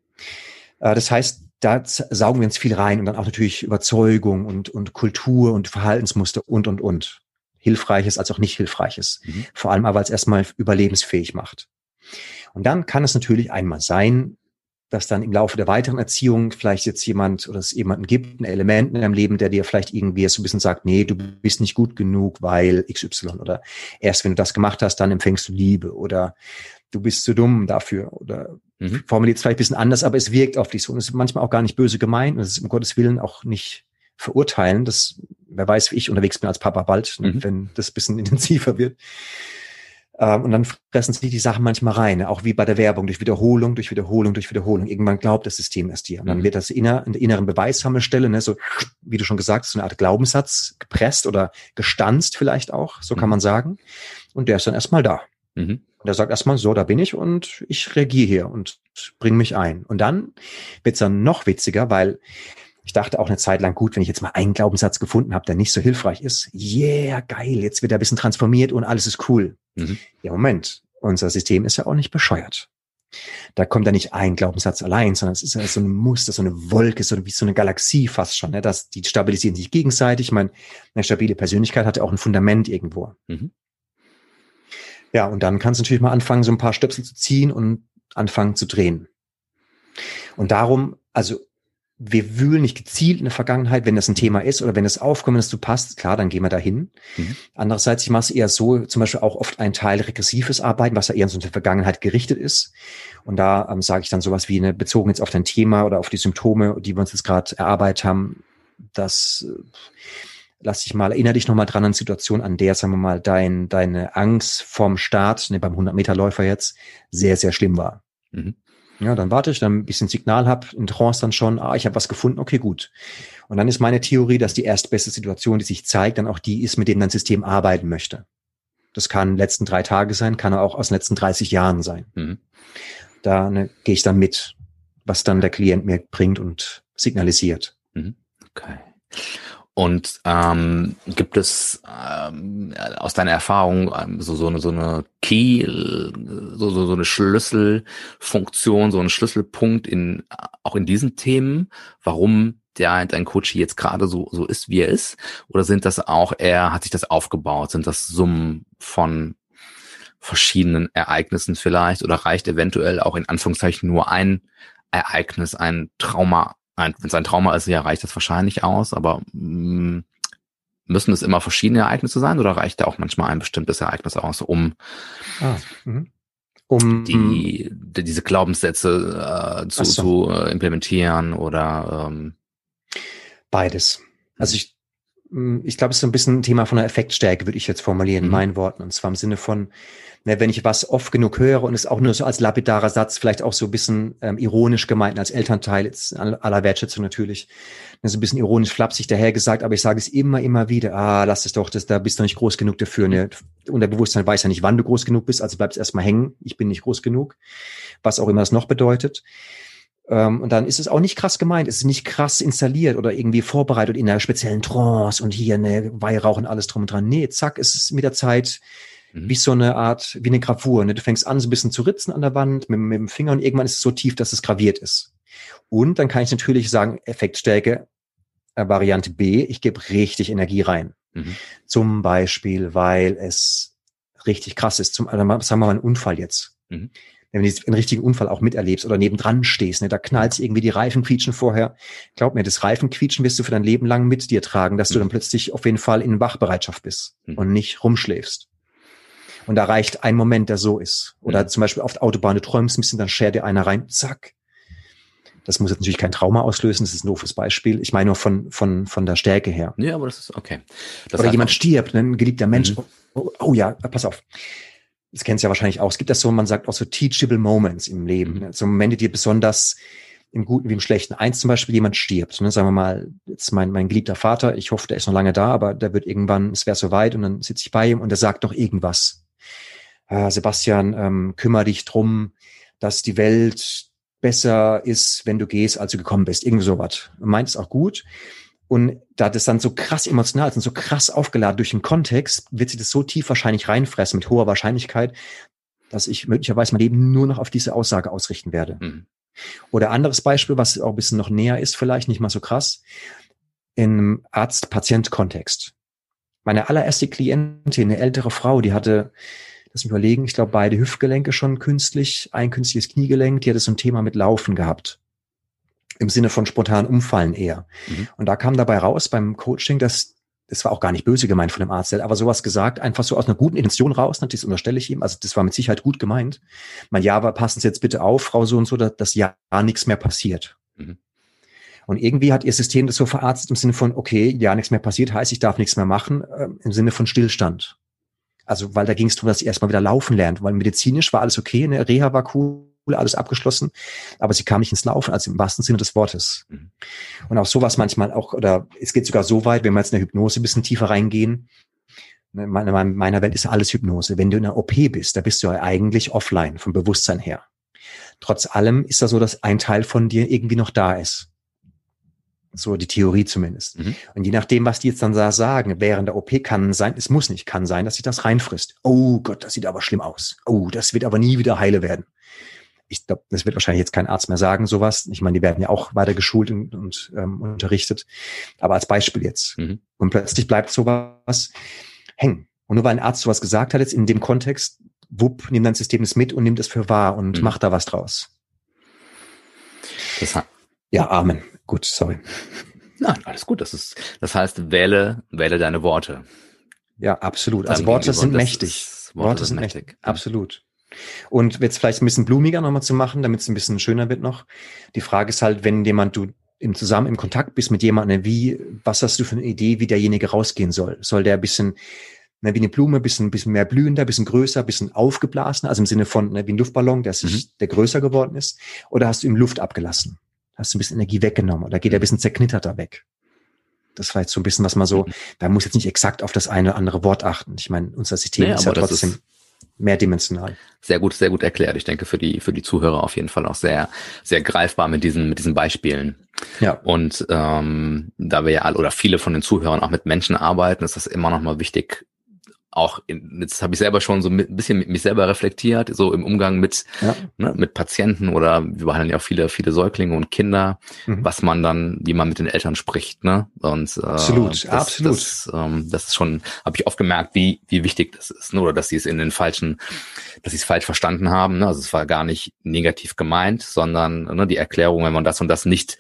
Äh, das heißt, da saugen wir uns viel rein und dann auch natürlich Überzeugung und, und Kultur und Verhaltensmuster und, und, und. Hilfreiches als auch nicht Hilfreiches. Mhm. Vor allem aber, weil es erstmal überlebensfähig macht. Und dann kann es natürlich einmal sein, dass dann im Laufe der weiteren Erziehung vielleicht jetzt jemand oder es jemanden gibt, ein Element in deinem Leben, der dir vielleicht irgendwie so ein bisschen sagt, nee, du bist nicht gut genug, weil XY oder erst wenn du das gemacht hast, dann empfängst du Liebe oder du bist zu dumm dafür oder mhm. formuliert es vielleicht ein bisschen anders, aber es wirkt auf dich so und es ist manchmal auch gar nicht böse gemeint und es ist um Gottes Willen auch nicht verurteilen. Das, wer weiß, wie ich unterwegs bin als Papa bald, ne, mhm. wenn das bisschen [LAUGHS] intensiver wird. Ähm, und dann fressen sich die Sachen manchmal rein, auch wie bei der Werbung, durch Wiederholung, durch Wiederholung, durch Wiederholung. Irgendwann glaubt das System erst dir. Und dann mhm. wird das inner, in der inneren Beweissammelstelle, ne, so, wie du schon gesagt hast, so eine Art Glaubenssatz gepresst oder gestanzt vielleicht auch, so kann mhm. man sagen. Und der ist dann erstmal da. Mhm. Und er sagt erstmal, so, da bin ich und ich reagiere hier und bring mich ein. Und dann wird's dann noch witziger, weil ich dachte auch eine Zeit lang, gut, wenn ich jetzt mal einen Glaubenssatz gefunden habe, der nicht so hilfreich ist, yeah, geil, jetzt wird er ein bisschen transformiert und alles ist cool. Mhm. Ja, Moment, unser System ist ja auch nicht bescheuert. Da kommt ja nicht ein Glaubenssatz allein, sondern es ist ja so ein Muster, so eine Wolke, so wie so eine Galaxie fast schon. Ne? Das, die stabilisieren sich gegenseitig. Ich meine, eine stabile Persönlichkeit hat ja auch ein Fundament irgendwo. Mhm. Ja, und dann kannst du natürlich mal anfangen, so ein paar Stöpsel zu ziehen und anfangen zu drehen. Und darum, also wir wühlen nicht gezielt in der Vergangenheit, wenn das ein Thema ist oder wenn es aufkommt, dass du passt, klar, dann gehen wir dahin. Mhm. Andererseits, ich mache es eher so, zum Beispiel auch oft ein Teil regressives Arbeiten, was ja eher in so eine Vergangenheit gerichtet ist. Und da ähm, sage ich dann sowas wie, eine, bezogen jetzt auf dein Thema oder auf die Symptome, die wir uns jetzt gerade erarbeitet haben, das äh, lass dich mal, erinnere dich nochmal dran an Situation, an der, sagen wir mal, dein, deine Angst vorm Start, ne, beim 100-Meter-Läufer jetzt, sehr, sehr schlimm war. Mhm. Ja, dann warte ich, dann ein bisschen Signal hab, in Trance dann schon, ah, ich habe was gefunden, okay, gut. Und dann ist meine Theorie, dass die erstbeste Situation, die sich zeigt, dann auch die ist, mit dem dein System arbeiten möchte. Das kann letzten drei Tage sein, kann auch aus den letzten 30 Jahren sein. Mhm. Da ne, gehe ich dann mit, was dann der Klient mir bringt und signalisiert. Mhm. Okay. Und ähm, gibt es ähm, aus deiner Erfahrung ähm, so, so eine, so eine Key, so, so, so eine Schlüsselfunktion, so ein Schlüsselpunkt in auch in diesen Themen, warum der dein Coach jetzt gerade so, so ist, wie er ist? Oder sind das auch eher, hat sich das aufgebaut? Sind das Summen von verschiedenen Ereignissen vielleicht? Oder reicht eventuell auch in Anführungszeichen nur ein Ereignis, ein Trauma wenn es ein Trauma ist, ja, reicht das wahrscheinlich aus, aber mh, mm, müssen es immer verschiedene Ereignisse sein oder reicht da auch manchmal ein bestimmtes Ereignis aus, um, ah, mhm. um die, die, diese Glaubenssätze äh, zu, so. zu äh, implementieren oder ähm, beides. Also ich, mm, ich glaube, es ist so ein bisschen ein Thema von der Effektstärke, würde ich jetzt formulieren, in mhm. meinen Worten. Und zwar im Sinne von, ne, wenn ich was oft genug höre und es auch nur so als lapidarer Satz, vielleicht auch so ein bisschen ähm, ironisch gemeint als Elternteil, jetzt aller Wertschätzung natürlich, ne, so ein bisschen ironisch flapsig dahergesagt, aber ich sage es immer, immer wieder, ah, lass es doch, das, da bist du nicht groß genug dafür. Ne? Und der Bewusstsein weiß ja nicht, wann du groß genug bist, also bleibst erstmal hängen, ich bin nicht groß genug, was auch immer das noch bedeutet. Um, und dann ist es auch nicht krass gemeint, es ist nicht krass installiert oder irgendwie vorbereitet in einer speziellen Trance und hier eine Weihrauch und alles drum und dran. Nee, zack, es ist mit der Zeit mhm. wie so eine Art, wie eine Gravur. Ne? Du fängst an, so ein bisschen zu ritzen an der Wand mit, mit dem Finger und irgendwann ist es so tief, dass es graviert ist. Und dann kann ich natürlich sagen, Effektstärke, äh, Variante B, ich gebe richtig Energie rein. Mhm. Zum Beispiel, weil es richtig krass ist. Zum, also sagen wir mal einen Unfall jetzt. Mhm. Wenn du einen richtigen Unfall auch miterlebst oder nebendran stehst, ne, da knallt irgendwie die Reifen quietschen vorher. Glaub mir, das Reifenquietschen wirst du für dein Leben lang mit dir tragen, dass mhm. du dann plötzlich auf jeden Fall in Wachbereitschaft bist mhm. und nicht rumschläfst. Und da reicht ein Moment, der so ist. Oder mhm. zum Beispiel auf der Autobahn, du träumst ein bisschen, dann schert dir einer rein, zack. Das muss jetzt natürlich kein Trauma auslösen, das ist ein doofes Beispiel. Ich meine nur von, von, von der Stärke her. Ja, aber das ist okay. Das Oder jemand stirbt, ne, ein geliebter Mensch. Mhm. Oh, oh, ja, pass auf. Das kennst du ja wahrscheinlich auch. Es gibt das so, man sagt auch so teachable Moments im Leben. Mhm. So Momente, die besonders im Guten wie im Schlechten. Eins zum Beispiel, jemand stirbt. Ne? Sagen wir mal, jetzt mein, mein geliebter Vater, ich hoffe, der ist noch lange da, aber der wird irgendwann, es wäre so weit und dann sitze ich bei ihm und er sagt doch irgendwas äh, Sebastian, ähm, kümmere dich drum, dass die Welt besser ist, wenn du gehst, als du gekommen bist. Irgendwie sowas. Meint es auch gut. Und da das dann so krass emotional ist und so krass aufgeladen durch den Kontext, wird sich das so tief wahrscheinlich reinfressen mit hoher Wahrscheinlichkeit, dass ich möglicherweise mein Leben nur noch auf diese Aussage ausrichten werde. Mhm. Oder anderes Beispiel, was auch ein bisschen noch näher ist, vielleicht nicht mal so krass, im Arzt-Patient-Kontext. Meine allererste Klientin, eine ältere Frau, die hatte, lass mich überlegen, ich glaube beide Hüftgelenke schon künstlich, ein künstliches Kniegelenk, die hatte so ein Thema mit Laufen gehabt. Im Sinne von spontan umfallen eher. Mhm. Und da kam dabei raus beim Coaching, dass das war auch gar nicht böse gemeint von dem Arzt, aber sowas gesagt, einfach so aus einer guten Intention raus, natürlich, das unterstelle ich ihm, also das war mit Sicherheit gut gemeint. Mein Ja, aber passen Sie jetzt bitte auf, Frau so und so, dass, dass ja nichts mehr passiert. Mhm. Und irgendwie hat ihr System das so verarztet im Sinne von, okay, ja, nichts mehr passiert, heißt, ich darf nichts mehr machen, äh, im Sinne von Stillstand. Also, weil da ging es darum, dass sie erstmal wieder laufen lernt, weil medizinisch war alles okay, ne, Reha war cool, alles abgeschlossen, aber sie kam nicht ins Laufen, also im wahrsten Sinne des Wortes. Mhm. Und auch sowas manchmal auch, oder es geht sogar so weit, wenn wir jetzt in der Hypnose ein bisschen tiefer reingehen, in meiner, meiner Welt ist alles Hypnose. Wenn du in einer OP bist, da bist du ja eigentlich offline vom Bewusstsein her. Trotz allem ist da so, dass ein Teil von dir irgendwie noch da ist. So die Theorie zumindest. Mhm. Und je nachdem, was die jetzt dann da sagen, während der OP kann sein, es muss nicht, kann sein, dass sich das reinfrisst. Oh Gott, das sieht aber schlimm aus. Oh, das wird aber nie wieder heile werden ich glaube, das wird wahrscheinlich jetzt kein Arzt mehr sagen, sowas. Ich meine, die werden ja auch weiter geschult und, und ähm, unterrichtet. Aber als Beispiel jetzt. Mhm. Und plötzlich bleibt sowas hängen. Und nur weil ein Arzt sowas gesagt hat, jetzt in dem Kontext, wupp, nimmt dein System das mit und nimmt es für wahr und mhm. macht da was draus. Das ja, Amen. Gut, sorry. Nein, alles gut. Das ist, das heißt, wähle, wähle deine Worte. Ja, absolut. Also Worte sind mächtig. Worte, Worte sind mächtig. mächtig. Absolut. Und jetzt vielleicht ein bisschen blumiger nochmal zu machen, damit es ein bisschen schöner wird noch. Die Frage ist halt, wenn jemand du im zusammen im Kontakt bist mit jemandem, wie, was hast du für eine Idee, wie derjenige rausgehen soll? Soll der ein bisschen, ne, wie eine Blume, ein bisschen, bisschen mehr blühender, ein bisschen größer, ein bisschen aufgeblasen, also im Sinne von ne, wie ein Luftballon, der sich, mhm. der größer geworden ist? Oder hast du ihm Luft abgelassen? Hast du ein bisschen Energie weggenommen? Oder geht er ein bisschen zerknitterter weg? Das war jetzt so ein bisschen, was man so, mhm. da muss jetzt nicht exakt auf das eine oder andere Wort achten. Ich meine, unser System nee, ist ja trotzdem mehrdimensional. Sehr gut, sehr gut erklärt. Ich denke für die für die Zuhörer auf jeden Fall auch sehr sehr greifbar mit diesen mit diesen Beispielen. Ja. Und ähm, da wir ja alle oder viele von den Zuhörern auch mit Menschen arbeiten, ist das immer noch mal wichtig, auch in, jetzt habe ich selber schon so ein bisschen mit mich selber reflektiert, so im Umgang mit ja. ne, mit Patienten oder wir behandeln ja auch viele viele Säuglinge und Kinder, mhm. was man dann, wie man mit den Eltern spricht, ne? Und äh, absolut, das, absolut. Das, ähm, das ist schon, habe ich oft gemerkt, wie wie wichtig das ist, ne? oder dass sie es in den falschen, dass sie es falsch verstanden haben. Ne? Also es war gar nicht negativ gemeint, sondern ne, die Erklärung, wenn man das und das nicht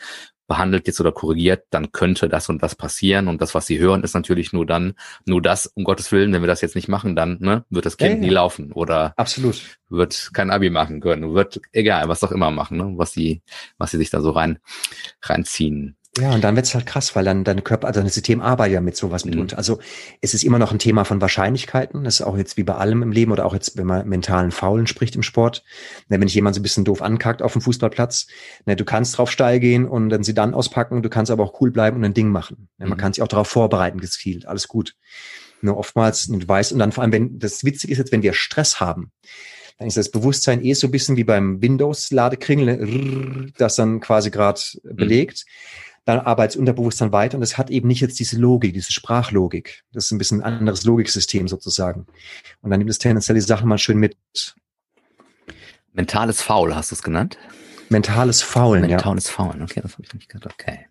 behandelt jetzt oder korrigiert, dann könnte das und das passieren. Und das, was sie hören, ist natürlich nur dann, nur das, um Gottes Willen, wenn wir das jetzt nicht machen, dann ne, wird das Kind ja, ja. nie laufen oder Absolut. wird kein Abi machen können, wird egal, was auch immer machen, ne, was sie, was sie sich da so rein reinziehen. Ja, und dann wird's halt krass, weil dann deine Körper, also dein System arbeitet ja mit sowas mhm. mitunter. Also es ist immer noch ein Thema von Wahrscheinlichkeiten. Das ist auch jetzt wie bei allem im Leben oder auch jetzt, wenn man mentalen Faulen spricht im Sport. Ne, wenn ich jemand so ein bisschen doof ankackt auf dem Fußballplatz, ne, du kannst drauf steil gehen und dann sie dann auspacken, du kannst aber auch cool bleiben und ein Ding machen. Ne, man mhm. kann sich auch darauf vorbereiten, gezielt, alles gut. Nur oftmals, du weißt, und dann vor allem, wenn, das Witzige ist jetzt, wenn wir Stress haben, dann ist das Bewusstsein eh so ein bisschen wie beim Windows-Ladekringel, das dann quasi gerade mhm. Dann arbeitet Unterbewusstsein weiter und es hat eben nicht jetzt diese Logik, diese Sprachlogik. Das ist ein bisschen ein anderes Logiksystem sozusagen. Und dann nimmt es tendenziell die Sachen mal schön mit. Mentales Faul hast du es genannt? Mentales Faulen, Mentales ja. Mentales Faulen, okay, das habe ich nicht gehört. Okay.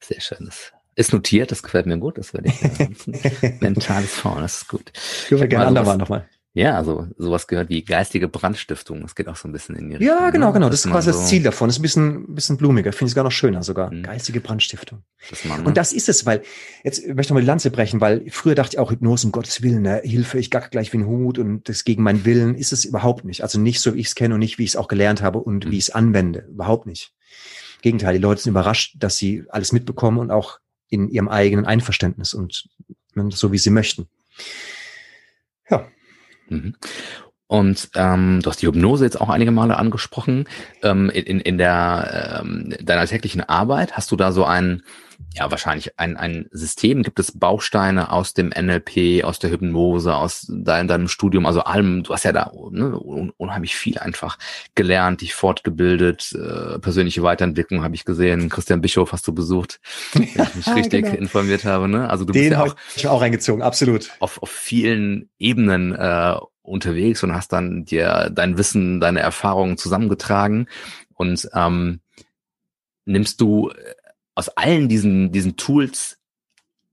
Sehr schön. Das ist notiert, das gefällt mir gut, das werde ich. [LAUGHS] Mentales Faulen, das ist gut. Können wir gerne andermal nochmal. Ja, also sowas gehört wie geistige Brandstiftung. Das geht auch so ein bisschen in die Richtung. Ja, genau, ne? genau. Das ist quasi so das Ziel davon. Das ist ein bisschen, bisschen blumiger. Finde ich gar noch schöner sogar. Mhm. Geistige Brandstiftung. Das man, ne? Und das ist es, weil, jetzt möchte ich noch mal die Lanze brechen, weil früher dachte ich auch, Hypnose, um Gottes Willen, ne, Hilfe, ich gack gleich wie ein Hut und das gegen meinen Willen ist es überhaupt nicht. Also nicht so, wie ich es kenne und nicht, wie ich es auch gelernt habe und mhm. wie ich es anwende. Überhaupt nicht. Gegenteil, die Leute sind überrascht, dass sie alles mitbekommen und auch in ihrem eigenen Einverständnis und so, wie sie möchten. Ja. Mhm. Und ähm, du hast die Hypnose jetzt auch einige Male angesprochen. Ähm, in, in der ähm, deiner täglichen Arbeit hast du da so ein ja, wahrscheinlich ein, ein System. Gibt es Bausteine aus dem NLP, aus der Hypnose, aus dein, deinem Studium, also allem, du hast ja da ne, unheimlich viel einfach gelernt, dich fortgebildet, äh, persönliche Weiterentwicklung habe ich gesehen. Christian Bischof hast du besucht, wenn ich [LAUGHS] mich richtig genau. informiert habe. Ne? Also du Den bist ja auch, ich auch reingezogen, absolut. Auf, auf vielen Ebenen äh, unterwegs und hast dann dir dein Wissen, deine Erfahrungen zusammengetragen und ähm, nimmst du aus allen diesen, diesen Tools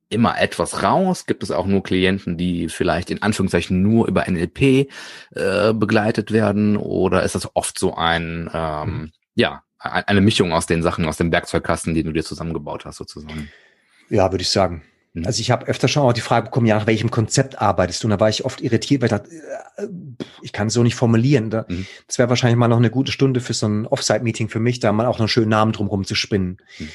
immer etwas raus? Gibt es auch nur Klienten, die vielleicht in Anführungszeichen nur über NLP äh, begleitet werden? Oder ist das oft so ein, ähm, mhm. ja, eine Mischung aus den Sachen, aus dem Werkzeugkasten, den du dir zusammengebaut hast, sozusagen? Ja, würde ich sagen. Mhm. Also ich habe öfter schon auch die Frage bekommen, ja, nach welchem Konzept arbeitest du? Und da war ich oft irritiert, weil ich dachte, äh, ich kann es so nicht formulieren. Mhm. Das wäre wahrscheinlich mal noch eine gute Stunde für so ein Offsite-Meeting für mich, da mal auch noch einen schönen Namen drumherum zu spinnen. Mhm.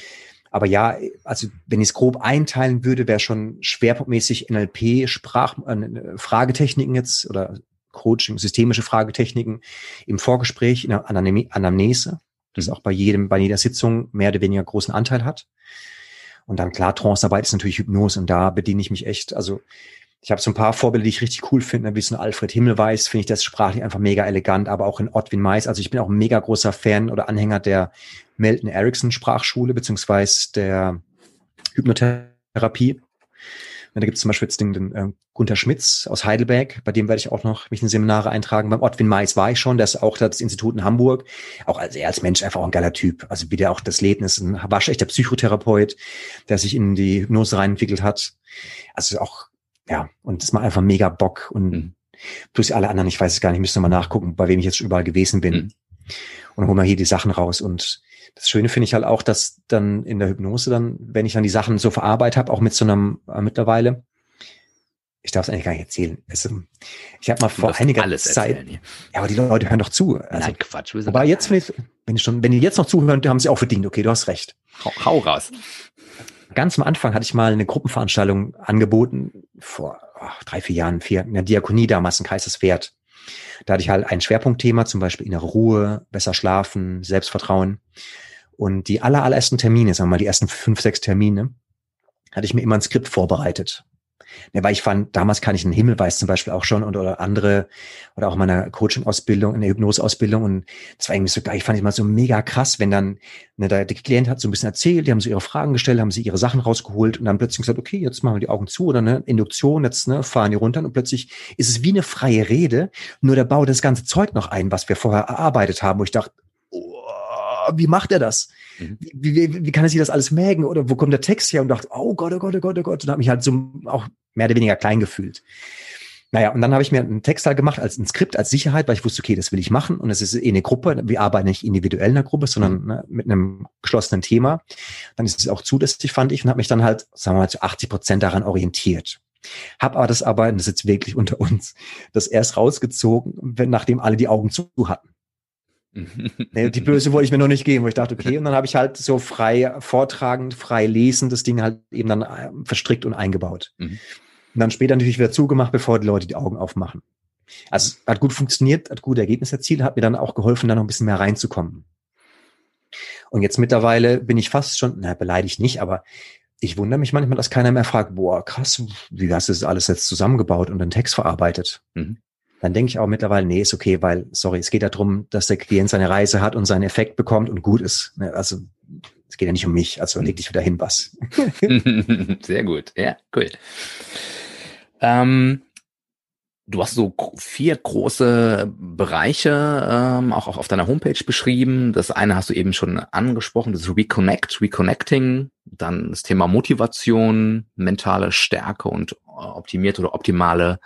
Aber ja, also wenn ich es grob einteilen würde, wäre schon schwerpunktmäßig NLP, Sprach, äh, Fragetechniken jetzt oder Coaching, systemische Fragetechniken im Vorgespräch, in der Anamnese, das mhm. auch bei jedem, bei jeder Sitzung mehr oder weniger großen Anteil hat. Und dann klar, Trancearbeit ist natürlich Hypnose und da bediene ich mich echt. Also ich habe so ein paar Vorbilder, die ich richtig cool finde, wie so ein Alfred Himmelweis, finde ich das sprachlich einfach mega elegant, aber auch in Ottwin Mais. Also ich bin auch ein mega großer Fan oder Anhänger der Melton Erickson Sprachschule, beziehungsweise der Hypnotherapie. Da gibt es zum Beispiel jetzt den, den äh, Gunther Schmitz aus Heidelberg, bei dem werde ich auch noch mich in Seminare eintragen. Beim Ottwin Mais war ich schon, das ist auch das Institut in Hamburg. Auch als er als Mensch einfach auch ein geiler Typ. Also wie der auch das Leben ist, ein waschechter Psychotherapeut, der sich in die Hypnose reinentwickelt hat. Also auch, ja, und das macht einfach mega Bock. Und mhm. plus alle anderen, ich weiß es gar nicht, müsste mal nachgucken, bei wem ich jetzt schon überall gewesen bin. Mhm. Und holen wir hier die Sachen raus und das Schöne finde ich halt auch, dass dann in der Hypnose dann, wenn ich dann die Sachen so verarbeitet habe, auch mit so einem äh, mittlerweile, ich darf es eigentlich gar nicht erzählen. Es, ähm, ich habe mal vor einiger Zeit. Erzählen, ja, aber die Leute hören doch zu. Also, Nein, Quatsch. Wir aber jetzt, wenn ich, wenn ich schon, wenn die jetzt noch zuhören, haben sie auch verdient. Okay, du hast recht. Hau, hau raus. Ganz am Anfang hatte ich mal eine Gruppenveranstaltung angeboten vor oh, drei, vier Jahren, vier, in der Diakonie damals in Kaiserswerth. Da hatte ich halt ein Schwerpunktthema, zum Beispiel innere Ruhe, besser schlafen, Selbstvertrauen. Und die aller, allerersten Termine, sagen wir mal die ersten fünf, sechs Termine, hatte ich mir immer ein Skript vorbereitet. Ja, weil ich fand, damals kann ich einen Himmelweis zum Beispiel auch schon und oder andere oder auch in meiner Coaching-Ausbildung, in der Hypnose-Ausbildung und das war irgendwie so geil. Ich fand ich mal so mega krass, wenn dann ne, der, Klient hat so ein bisschen erzählt, die haben so ihre Fragen gestellt, haben sie ihre Sachen rausgeholt und dann plötzlich gesagt, okay, jetzt machen wir die Augen zu oder eine Induktion, jetzt ne, fahren die runter und plötzlich ist es wie eine freie Rede, nur der baut das ganze Zeug noch ein, was wir vorher erarbeitet haben, wo ich dachte, wie macht er das? Mhm. Wie, wie, wie kann er sich das alles merken? Oder wo kommt der Text her? Und dachte, oh Gott, oh Gott, oh Gott, oh Gott. Und habe mich halt so auch mehr oder weniger klein gefühlt. Naja, und dann habe ich mir einen Text halt gemacht als ein Skript, als Sicherheit, weil ich wusste, okay, das will ich machen. Und es ist eh eine Gruppe. Wir arbeiten nicht individuell in der Gruppe, sondern mhm. ne, mit einem geschlossenen Thema. Dann ist es auch zulässig, fand ich, und habe mich dann halt, sagen wir mal, zu 80 Prozent daran orientiert. Hab aber das aber, und das ist jetzt wirklich unter uns, das erst rausgezogen, wenn, nachdem alle die Augen zu hatten nee, die Böse wollte ich mir noch nicht geben, wo ich dachte, okay, und dann habe ich halt so frei vortragend, frei lesen, das Ding halt eben dann äh, verstrickt und eingebaut. Mhm. Und dann später natürlich wieder zugemacht, bevor die Leute die Augen aufmachen. Also hat gut funktioniert, hat gute Ergebnisse erzielt, hat mir dann auch geholfen, da noch ein bisschen mehr reinzukommen. Und jetzt mittlerweile bin ich fast schon, na, beleidigt nicht, aber ich wundere mich manchmal, dass keiner mehr fragt, boah, krass, wie hast du das alles jetzt zusammengebaut und den Text verarbeitet? Mhm dann denke ich auch mittlerweile, nee, ist okay, weil, sorry, es geht ja darum, dass der Klient seine Reise hat und seinen Effekt bekommt und gut ist. Ne, also es geht ja nicht um mich, also leg dich wieder hin, was. [LAUGHS] Sehr gut, ja, cool. Ähm, du hast so vier große Bereiche ähm, auch auf deiner Homepage beschrieben. Das eine hast du eben schon angesprochen, das Reconnect, Reconnecting, dann das Thema Motivation, mentale Stärke und optimierte oder optimale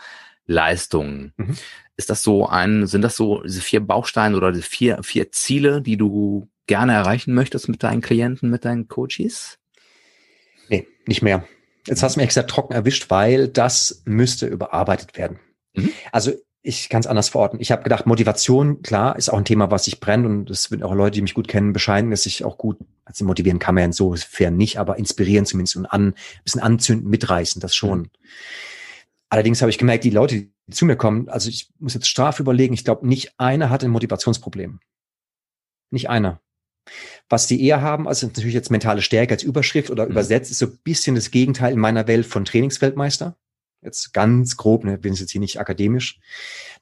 Leistungen. Mhm. Ist das so ein, sind das so diese vier Bausteine oder die vier, vier Ziele, die du gerne erreichen möchtest mit deinen Klienten, mit deinen Coaches? Nee, nicht mehr. Jetzt hast du mich extra trocken erwischt, weil das müsste überarbeitet werden. Mhm. Also ich kann es anders verorten. Ich habe gedacht, Motivation, klar, ist auch ein Thema, was ich brennt und das wird auch Leute, die mich gut kennen, bescheiden, dass ich auch gut, also motivieren kann man ja insofern nicht, aber inspirieren zumindest und an, ein bisschen anzünden, mitreißen, das schon. Mhm. Allerdings habe ich gemerkt, die Leute, die zu mir kommen, also ich muss jetzt straff überlegen, ich glaube, nicht einer hat ein Motivationsproblem. Nicht einer. Was die eher haben, also natürlich jetzt mentale Stärke als Überschrift oder mhm. übersetzt, ist so ein bisschen das Gegenteil in meiner Welt von Trainingsweltmeister. Jetzt ganz grob, ne, bin jetzt hier nicht akademisch.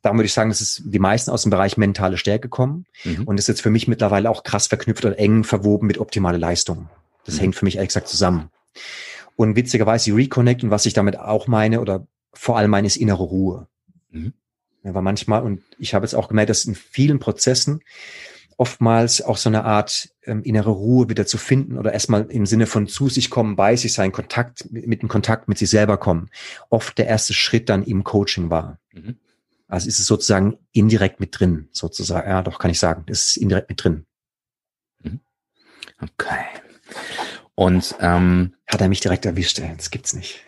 Darum würde ich sagen, dass es die meisten aus dem Bereich mentale Stärke kommen mhm. und ist jetzt für mich mittlerweile auch krass verknüpft und eng verwoben mit optimale Leistung. Das mhm. hängt für mich ehrlich gesagt zusammen. Und witzigerweise die Reconnect und was ich damit auch meine oder vor allem meine ist innere Ruhe. Mhm. Ja, weil manchmal, und ich habe jetzt auch gemerkt, dass in vielen Prozessen oftmals auch so eine Art ähm, innere Ruhe wieder zu finden oder erstmal im Sinne von zu sich kommen, bei sich sein, Kontakt mit, mit dem Kontakt mit sich selber kommen, oft der erste Schritt dann im Coaching war. Mhm. Also ist es sozusagen indirekt mit drin, sozusagen. Ja, doch kann ich sagen, es ist indirekt mit drin. Mhm. Okay. Und ähm, hat er mich direkt erwischt, das gibt's nicht.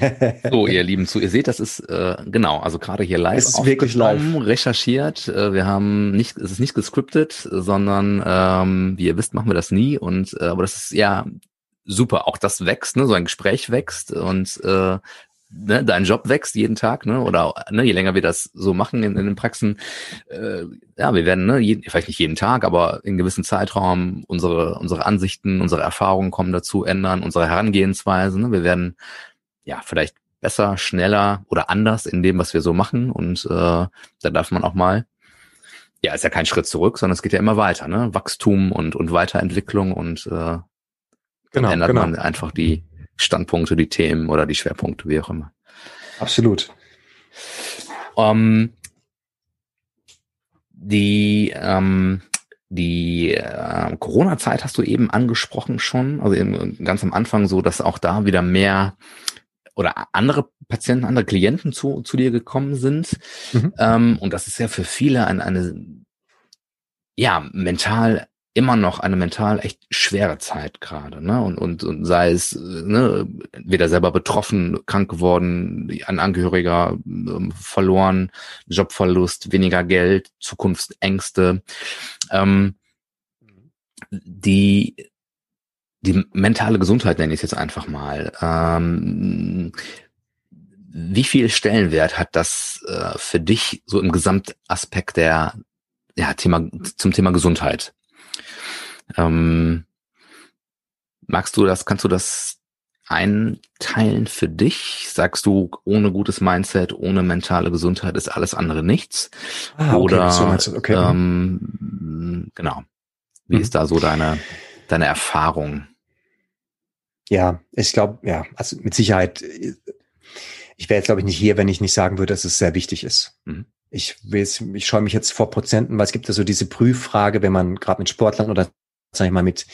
[LAUGHS] so, ihr Lieben, zu, ihr seht, das ist äh, genau, also gerade hier live. Es ist wirklich live. Recherchiert. Äh, wir haben nicht, es ist nicht gescriptet, sondern ähm, wie ihr wisst, machen wir das nie. Und äh, aber das ist ja super. Auch das wächst, ne? So ein Gespräch wächst und äh, ne, dein Job wächst jeden Tag, ne? Oder ne, je länger wir das so machen in, in den Praxen, äh, ja, wir werden, ne, jeden, vielleicht nicht jeden Tag, aber in gewissen Zeitraum unsere, unsere Ansichten, unsere Erfahrungen kommen dazu, ändern, unsere Herangehensweise. Ne? Wir werden ja vielleicht besser, schneller oder anders in dem, was wir so machen. Und äh, da darf man auch mal, ja, ist ja kein Schritt zurück, sondern es geht ja immer weiter, ne? Wachstum und, und Weiterentwicklung und äh, genau, ändert genau. man einfach die, Standpunkte, die Themen oder die Schwerpunkte, wie auch immer. Absolut. Um, ähm, die ähm, die äh, Corona-Zeit hast du eben angesprochen schon, also eben ganz am Anfang so, dass auch da wieder mehr oder andere Patienten, andere Klienten zu, zu dir gekommen sind. Mhm. Ähm, und das ist ja für viele eine, eine ja, mental immer noch eine mental echt schwere Zeit gerade, ne? Und, und, und sei es ne, weder selber betroffen, krank geworden, ein Angehöriger ähm, verloren, Jobverlust, weniger Geld, Zukunftsängste. Ähm, die die mentale Gesundheit nenne ich es jetzt einfach mal. Ähm, wie viel Stellenwert hat das äh, für dich so im Gesamtaspekt der ja, Thema zum Thema Gesundheit? Ähm, magst du das, kannst du das einteilen für dich? Sagst du, ohne gutes Mindset, ohne mentale Gesundheit ist alles andere nichts? Ah, okay, Oder so okay. ähm, genau. Wie mhm. ist da so deine, deine Erfahrung? Ja, ich glaube, ja, also mit Sicherheit, ich wäre jetzt, glaube ich, nicht hier, wenn ich nicht sagen würde, dass es sehr wichtig ist. Mhm. Ich, ich scheue mich jetzt vor Prozenten, weil es gibt ja so diese Prüffrage, wenn man gerade mit Sportlern oder sag ich mal, mit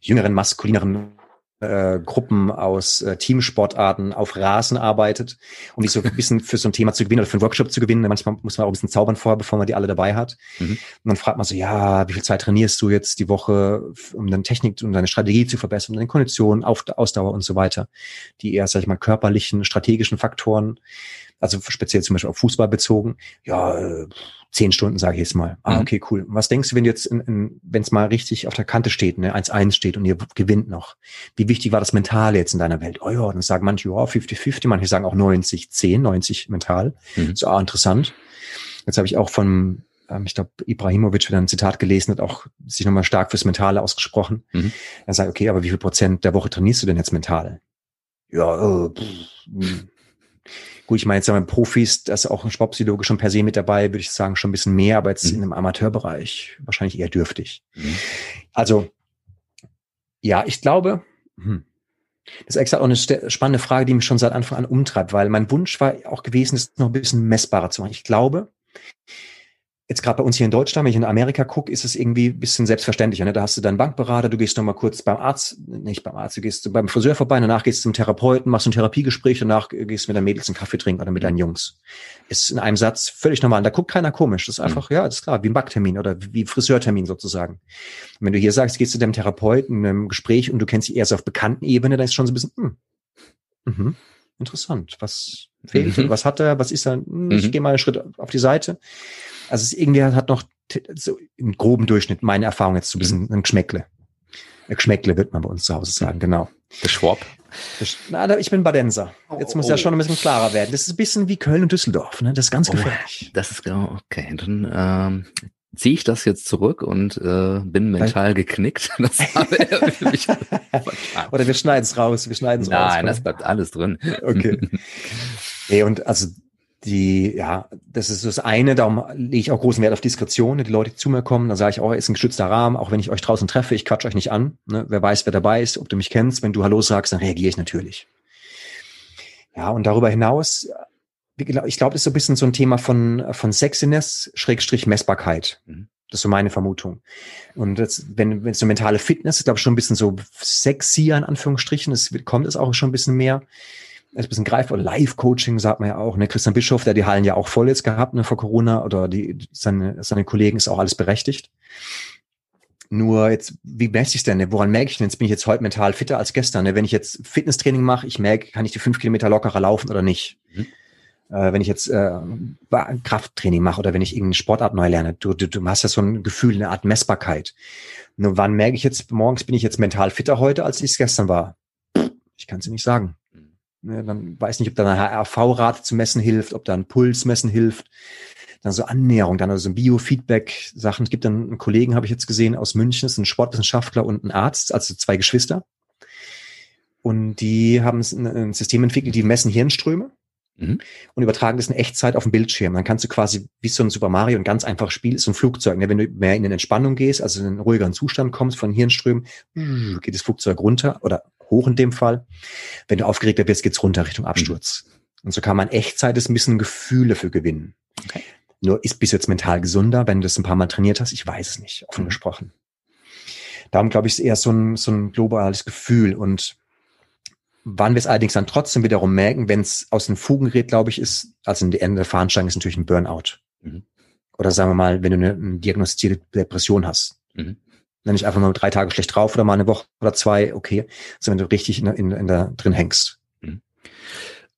jüngeren, maskulineren äh, Gruppen aus äh, Teamsportarten auf Rasen arbeitet um die so ein bisschen für so ein Thema zu gewinnen oder für einen Workshop zu gewinnen. Manchmal muss man auch ein bisschen zaubern vorher, bevor man die alle dabei hat. Mhm. Und dann fragt man so, ja, wie viel Zeit trainierst du jetzt die Woche, um deine Technik, um deine Strategie zu verbessern, um deine Kondition, Auf Ausdauer und so weiter. Die eher, sag ich mal, körperlichen, strategischen Faktoren also speziell zum Beispiel auf Fußball bezogen, ja, äh, zehn Stunden sage ich jetzt mal. Ah, mhm. okay, cool. Was denkst du, wenn jetzt, wenn es mal richtig auf der Kante steht, ne, 1-1 steht und ihr gewinnt noch? Wie wichtig war das Mentale jetzt in deiner Welt? Oh ja, dann sagen manche, ja, 50-50, manche sagen auch 90-10, 90 mental. Mhm. So, ah, interessant. Jetzt habe ich auch von, ähm, ich glaube, Ibrahimovic wieder ein Zitat gelesen, hat auch sich nochmal stark fürs Mentale ausgesprochen. Mhm. Er sagt, okay, aber wie viel Prozent der Woche trainierst du denn jetzt mental? Ja, äh, pff, hm. Gut, ich meine, jetzt sagen wir Profis, da ist auch ein Sportpsychologe schon per se mit dabei, würde ich sagen, schon ein bisschen mehr, aber jetzt mhm. in einem Amateurbereich wahrscheinlich eher dürftig. Mhm. Also, ja, ich glaube, hm, das ist extra auch eine spannende Frage, die mich schon seit Anfang an umtreibt, weil mein Wunsch war auch gewesen, es noch ein bisschen messbarer zu machen. Ich glaube, jetzt gerade bei uns hier in Deutschland, wenn ich in Amerika gucke, ist es irgendwie ein bisschen selbstverständlicher. Ne? Da hast du deinen Bankberater, du gehst noch mal kurz beim Arzt, nicht beim Arzt, du gehst beim Friseur vorbei, danach gehst du zum Therapeuten, machst ein Therapiegespräch, danach gehst du mit deinen Mädels einen Kaffee trinken oder mit deinen Jungs. Ist in einem Satz völlig normal. Da guckt keiner komisch. Das ist mhm. einfach, mhm. ja, das ist klar, wie ein Backtermin oder wie ein Friseurtermin sozusagen. Und wenn du hier sagst, gehst du deinem Therapeuten in einem Gespräch und du kennst dich eher so auf bekannten Ebene, dann ist schon so ein bisschen, hm, mhm, interessant. Was fehlt? Mhm. Was hat er? Was ist er? Hm, ich mhm. gehe mal einen Schritt auf die Seite. Also es irgendwie hat noch so im groben Durchschnitt meine Erfahrung jetzt so ein bisschen ein Geschmäckle. Ein Geschmäckle wird man bei uns zu Hause sagen, genau. Der Schwab. Na, ich bin Badenser. Jetzt muss oh. ja schon ein bisschen klarer werden. Das ist ein bisschen wie Köln und Düsseldorf. Ne? Das ist ganz oh, gefährlich. Das ist genau, okay. Dann ähm, ziehe ich das jetzt zurück und äh, bin mental geknickt. [LAUGHS] Das [LAUGHS] Oder wir schneiden es raus. Wir schneiden es raus. Nein, das bleibt alles drin. Okay. [LAUGHS] nee, und also die, ja, das ist das eine, darum lege ich auch großen Wert auf Diskretion, die Leute, die zu mir kommen, da sage ich auch, ist ein geschützter Rahmen, auch wenn ich euch draußen treffe, ich quatsch euch nicht an, ne? wer weiß, wer dabei ist, ob du mich kennst, wenn du Hallo sagst, dann reagiere ich natürlich. Ja, und darüber hinaus, ich glaube, das ist so ein bisschen so ein Thema von, von Sexiness, Schrägstrich Messbarkeit. Mhm. Das ist so meine Vermutung. Und das, wenn, wenn es so mentale Fitness ist, glaube ich, schon ein bisschen so sexy, in Anführungsstrichen, es kommt es auch schon ein bisschen mehr ist ein bisschen greifbar. Live-Coaching sagt man ja auch. Ne? Christian Bischof, der die Hallen ja auch voll jetzt gehabt ne, vor Corona oder die, seine, seine Kollegen ist auch alles berechtigt. Nur jetzt, wie merke ich denn? Ne? Woran merke ich denn? Jetzt bin ich jetzt heute mental fitter als gestern. Ne? Wenn ich jetzt Fitnesstraining mache, ich merke, kann ich die fünf Kilometer lockerer laufen oder nicht? Mhm. Äh, wenn ich jetzt äh, Krafttraining mache oder wenn ich irgendeine Sportart neu lerne, du, du, du hast ja so ein Gefühl, eine Art Messbarkeit. Nur wann merke ich jetzt, morgens bin ich jetzt mental fitter heute, als ich es gestern war? Ich kann es dir nicht sagen. Ne, dann weiß nicht, ob da eine HRV-Rate zu messen hilft, ob da ein Puls messen hilft. Dann so Annäherung, dann also Biofeedback-Sachen. Es gibt dann einen Kollegen, habe ich jetzt gesehen, aus München, ist ein Sportwissenschaftler und ein Arzt, also zwei Geschwister. Und die haben ein System entwickelt, die messen Hirnströme mhm. und übertragen das in Echtzeit auf den Bildschirm. Dann kannst du quasi, wie so ein Super Mario, ein ganz einfaches Spiel, ist so ein Flugzeug. Ne? Wenn du mehr in eine Entspannung gehst, also in einen ruhigeren Zustand kommst von Hirnströmen, geht das Flugzeug runter oder hoch in dem Fall. Wenn du aufgeregter wirst, geht's runter Richtung Absturz. Mhm. Und so kann man Echtzeit ein bisschen Gefühle für gewinnen. Okay. Nur ist bis jetzt mental gesunder, wenn du das ein paar Mal trainiert hast? Ich weiß es nicht, offen mhm. gesprochen. Darum glaube ich, ist eher so ein, so ein globales Gefühl. Und wann wir es allerdings dann trotzdem wiederum merken, wenn es aus den Fugen gerät, glaube ich, ist, also in der Ende der Fahnenstange ist natürlich ein Burnout. Mhm. Oder sagen wir mal, wenn du eine, eine diagnostizierte Depression hast. Mhm dann nicht einfach mal drei Tage schlecht drauf oder mal eine Woche oder zwei, okay, sondern wenn du richtig in, in, in der drin hängst. Mhm.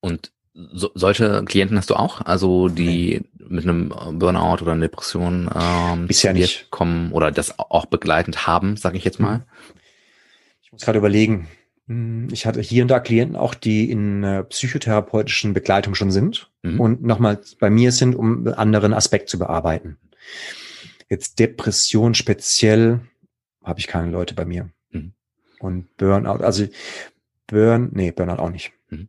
Und so, solche Klienten hast du auch, also die nee. mit einem Burnout oder einer Depression ähm, bisher nicht kommen oder das auch begleitend haben, sage ich jetzt mal. Ich muss gerade überlegen. Hm, ich hatte hier und da Klienten auch, die in äh, psychotherapeutischen Begleitung schon sind mhm. und nochmal bei mir sind, um einen anderen Aspekt zu bearbeiten. Jetzt Depression speziell, habe ich keine Leute bei mir. Mhm. Und Burnout, also Burn, nee, Burnout auch nicht. Mhm.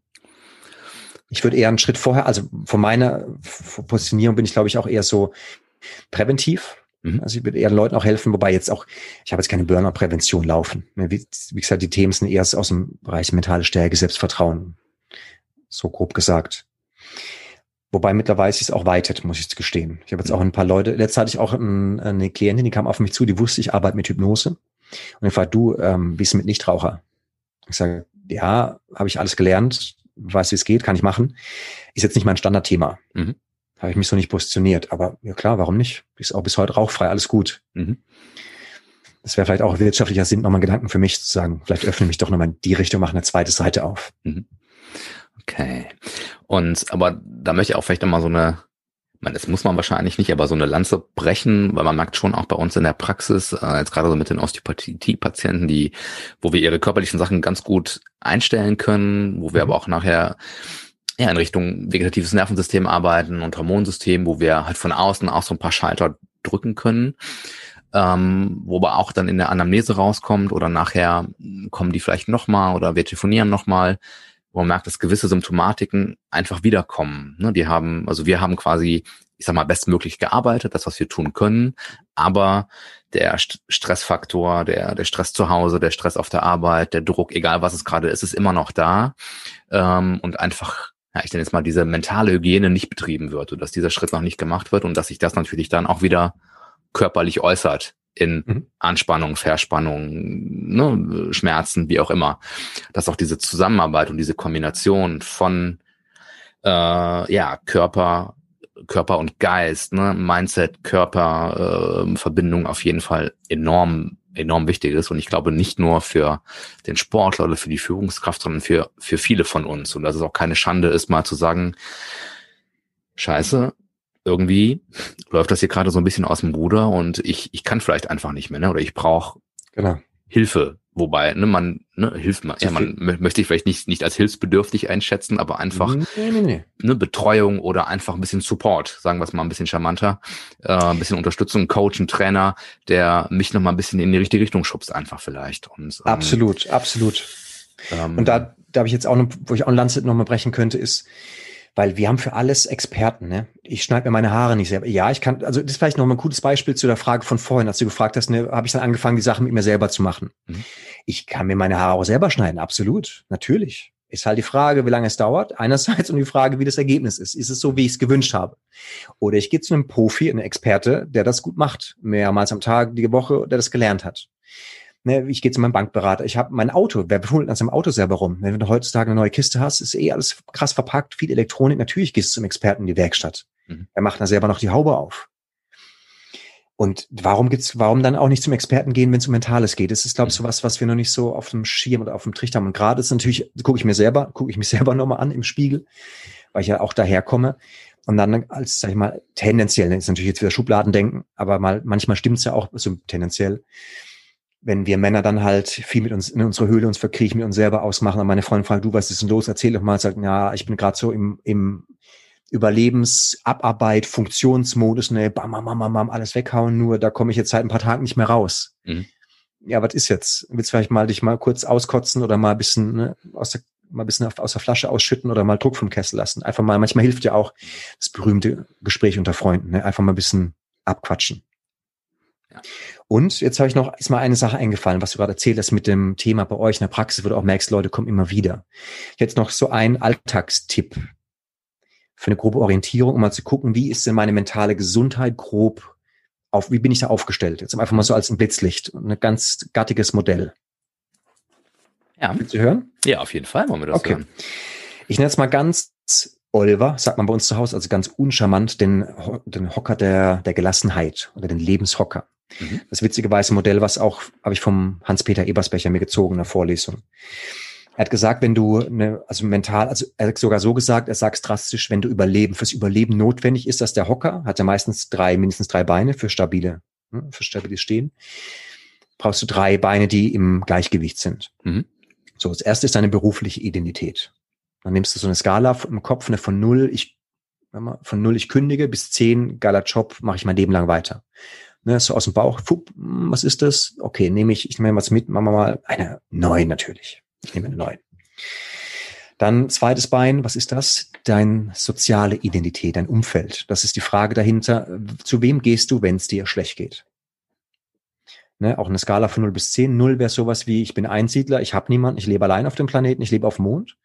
Ich würde eher einen Schritt vorher, also von meiner Positionierung bin ich, glaube ich, auch eher so präventiv. Mhm. Also ich würde eher Leuten auch helfen, wobei jetzt auch, ich habe jetzt keine Burnout-Prävention laufen. Wie, wie gesagt, die Themen sind eher aus dem Bereich mentale Stärke, Selbstvertrauen. So grob gesagt. Wobei mittlerweile ist es auch weitet, muss ich gestehen. Ich habe jetzt auch ein paar Leute, letztes hatte ich auch eine Klientin, die kam auf mich zu, die wusste, ich arbeite mit Hypnose. Und ich fragte, du, ähm, wie ist es mit Nichtraucher? Ich sage, ja, habe ich alles gelernt, weiß, wie es geht, kann ich machen. Ist jetzt nicht mein Standardthema. Mhm. Habe ich mich so nicht positioniert. Aber ja klar, warum nicht? Ist auch bis heute rauchfrei, alles gut. Mhm. Das wäre vielleicht auch wirtschaftlicher Sinn, nochmal Gedanken für mich zu sagen, vielleicht öffne mich doch nochmal in die Richtung, mache eine zweite Seite auf. Mhm. Okay. Und aber da möchte ich auch vielleicht nochmal so eine, man, das muss man wahrscheinlich nicht, aber so eine Lanze brechen, weil man merkt schon auch bei uns in der Praxis, äh, jetzt gerade so mit den Osteopathie-Patienten, die, wo wir ihre körperlichen Sachen ganz gut einstellen können, wo wir mhm. aber auch nachher ja, in Richtung vegetatives Nervensystem arbeiten und Hormonsystem, wo wir halt von außen auch so ein paar Schalter drücken können, ähm, wo aber auch dann in der Anamnese rauskommt oder nachher kommen die vielleicht nochmal oder wir telefonieren nochmal wo man merkt, dass gewisse Symptomatiken einfach wiederkommen. Ne? Die haben, also wir haben quasi, ich sag mal, bestmöglich gearbeitet, das, was wir tun können, aber der St Stressfaktor, der, der Stress zu Hause, der Stress auf der Arbeit, der Druck, egal was es gerade ist, ist immer noch da. Ähm, und einfach, ja, ich nenne jetzt mal, diese mentale Hygiene nicht betrieben wird und dass dieser Schritt noch nicht gemacht wird und dass sich das natürlich dann auch wieder körperlich äußert in mhm. Anspannung, Verspannung, ne, Schmerzen, wie auch immer. Dass auch diese Zusammenarbeit und diese Kombination von äh, ja, Körper, Körper und Geist, ne, Mindset, Körper, äh, Verbindung auf jeden Fall enorm enorm wichtig ist und ich glaube nicht nur für den Sportler oder für die Führungskraft, sondern für für viele von uns und dass es auch keine Schande ist, mal zu sagen, Scheiße, irgendwie läuft das hier gerade so ein bisschen aus dem Ruder und ich, ich kann vielleicht einfach nicht mehr, ne? Oder ich brauche genau. Hilfe, Wobei, ne, man ne, hilft man, ja, man möchte ich vielleicht nicht, nicht als hilfsbedürftig einschätzen, aber einfach nee, nee, nee. Ne, Betreuung oder einfach ein bisschen Support, sagen wir es mal ein bisschen charmanter, äh, ein bisschen Unterstützung, Coach, ein Trainer, der mich noch mal ein bisschen in die richtige Richtung schubst, einfach vielleicht. Und, ähm, absolut, absolut. Ähm, und da, da habe ich jetzt auch noch, wo ich auch ein Lancet noch mal brechen könnte, ist, weil wir haben für alles Experten. Ne? Ich schneide mir meine Haare nicht selber. Ja, ich kann, also das ist vielleicht noch mal ein gutes Beispiel zu der Frage von vorhin, als du gefragt hast, ne, habe ich dann angefangen, die Sachen mit mir selber zu machen. Mhm. Ich kann mir meine Haare auch selber schneiden, absolut, natürlich. Ist halt die Frage, wie lange es dauert, einerseits [LAUGHS] und die Frage, wie das Ergebnis ist. Ist es so, wie ich es gewünscht habe? Oder ich gehe zu einem Profi, einem Experte, der das gut macht, mehrmals am Tag, die Woche, der das gelernt hat. Ne, ich gehe zu meinem Bankberater, ich habe mein Auto, wer befummelt an seinem Auto selber rum? Wenn du heutzutage eine neue Kiste hast, ist eh alles krass verpackt, viel Elektronik, natürlich gehst du zum Experten in die Werkstatt. Mhm. Er macht da selber noch die Haube auf. Und warum gibt's, warum dann auch nicht zum Experten gehen, wenn es um Mentales geht? Das ist, glaube ich, so was, was wir noch nicht so auf dem Schirm oder auf dem Trichter haben. Und gerade ist natürlich, gucke ich mir selber, gucke ich mich [LAUGHS] selber nochmal an im Spiegel, weil ich ja auch daherkomme. Und dann als, sag ich mal, tendenziell, ist natürlich jetzt wieder Schubladendenken, aber mal, manchmal stimmt's ja auch so tendenziell wenn wir Männer dann halt viel mit uns in unsere Höhle uns verkriechen, mit uns selber ausmachen und meine Freundin fragt, du, was ist denn los? Erzähl doch mal, sagt, ja, ich bin gerade so im, im Überlebensabarbeit, Funktionsmodus, ne, bam, bam, bam, bam, alles weghauen, nur da komme ich jetzt seit ein paar Tagen nicht mehr raus. Mhm. Ja, was ist jetzt? Willst du vielleicht mal dich mal kurz auskotzen oder mal ein bisschen ne, aus der mal ein bisschen aus der Flasche ausschütten oder mal Druck vom Kessel lassen. Einfach mal, manchmal hilft ja auch das berühmte Gespräch unter Freunden, ne? einfach mal ein bisschen abquatschen. Ja. Und jetzt habe ich noch ist mal eine Sache eingefallen, was du gerade erzählt hast mit dem Thema bei euch in der Praxis, wo du auch merkst, Leute kommen immer wieder. Jetzt noch so ein Alltagstipp für eine grobe Orientierung, um mal zu gucken, wie ist denn meine mentale Gesundheit grob auf, wie bin ich da aufgestellt? Jetzt einfach mal so als ein Blitzlicht, ein ganz gattiges Modell. Ja. Willst du hören? Ja, auf jeden Fall wollen wir das okay. hören. Ich nenne jetzt mal ganz Oliver, sagt man bei uns zu Hause, also ganz uncharmant, den, den Hocker der, der Gelassenheit oder den Lebenshocker. Mhm. Das witzige weiße Modell, was auch, habe ich vom Hans-Peter Ebersbecher mir gezogen in der Vorlesung. Er hat gesagt, wenn du eine, also mental, also er hat sogar so gesagt, er sagt drastisch, wenn du überleben, fürs Überleben notwendig ist, dass der Hocker hat ja meistens drei, mindestens drei Beine für stabile, ne, für stabiles Stehen. Brauchst du drei Beine, die im Gleichgewicht sind. Mhm. So, das erste ist deine berufliche Identität. Dann nimmst du so eine Skala im Kopf, eine von null, ich, von null ich kündige bis zehn, geiler Job, mache ich mein Leben lang weiter ne, so aus dem Bauch, fupp, hm, was ist das? Okay, nehme ich, ich nehme was mit, machen wir mal eine neun natürlich. Ich nehme eine neun. Dann zweites Bein, was ist das? Deine soziale Identität, dein Umfeld. Das ist die Frage dahinter, zu wem gehst du, wenn es dir schlecht geht? Ne, auch eine Skala von 0 bis 10. 0 wäre sowas wie, ich bin Einsiedler, ich habe niemanden, ich lebe allein auf dem Planeten, ich lebe auf dem Mond.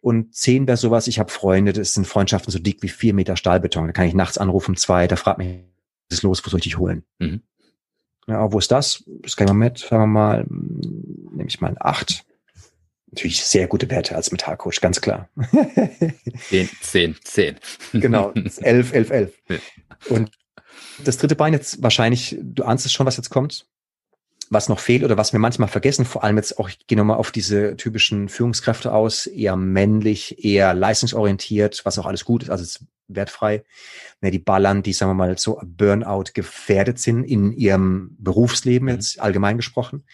Und 10 wäre sowas, ich habe Freunde, das sind Freundschaften so dick wie vier Meter Stahlbeton. Da kann ich nachts anrufen, zwei, da fragt mich ist los, wo soll ich dich holen? Mhm. Ja, wo ist das? Das kann ich mal mit, sagen wir mal, nehme ich mal ein 8. Natürlich sehr gute Werte als Metallcoach, ganz klar. 10, 10, 10. Genau, 11, 11, 11. Und das dritte Bein jetzt wahrscheinlich, du ahnst es schon, was jetzt kommt was noch fehlt oder was wir manchmal vergessen, vor allem jetzt auch, ich gehe nochmal auf diese typischen Führungskräfte aus, eher männlich, eher leistungsorientiert, was auch alles gut ist, also ist wertfrei. Ne, die ballern, die, sagen wir mal, so Burnout gefährdet sind in ihrem Berufsleben, mhm. jetzt allgemein gesprochen.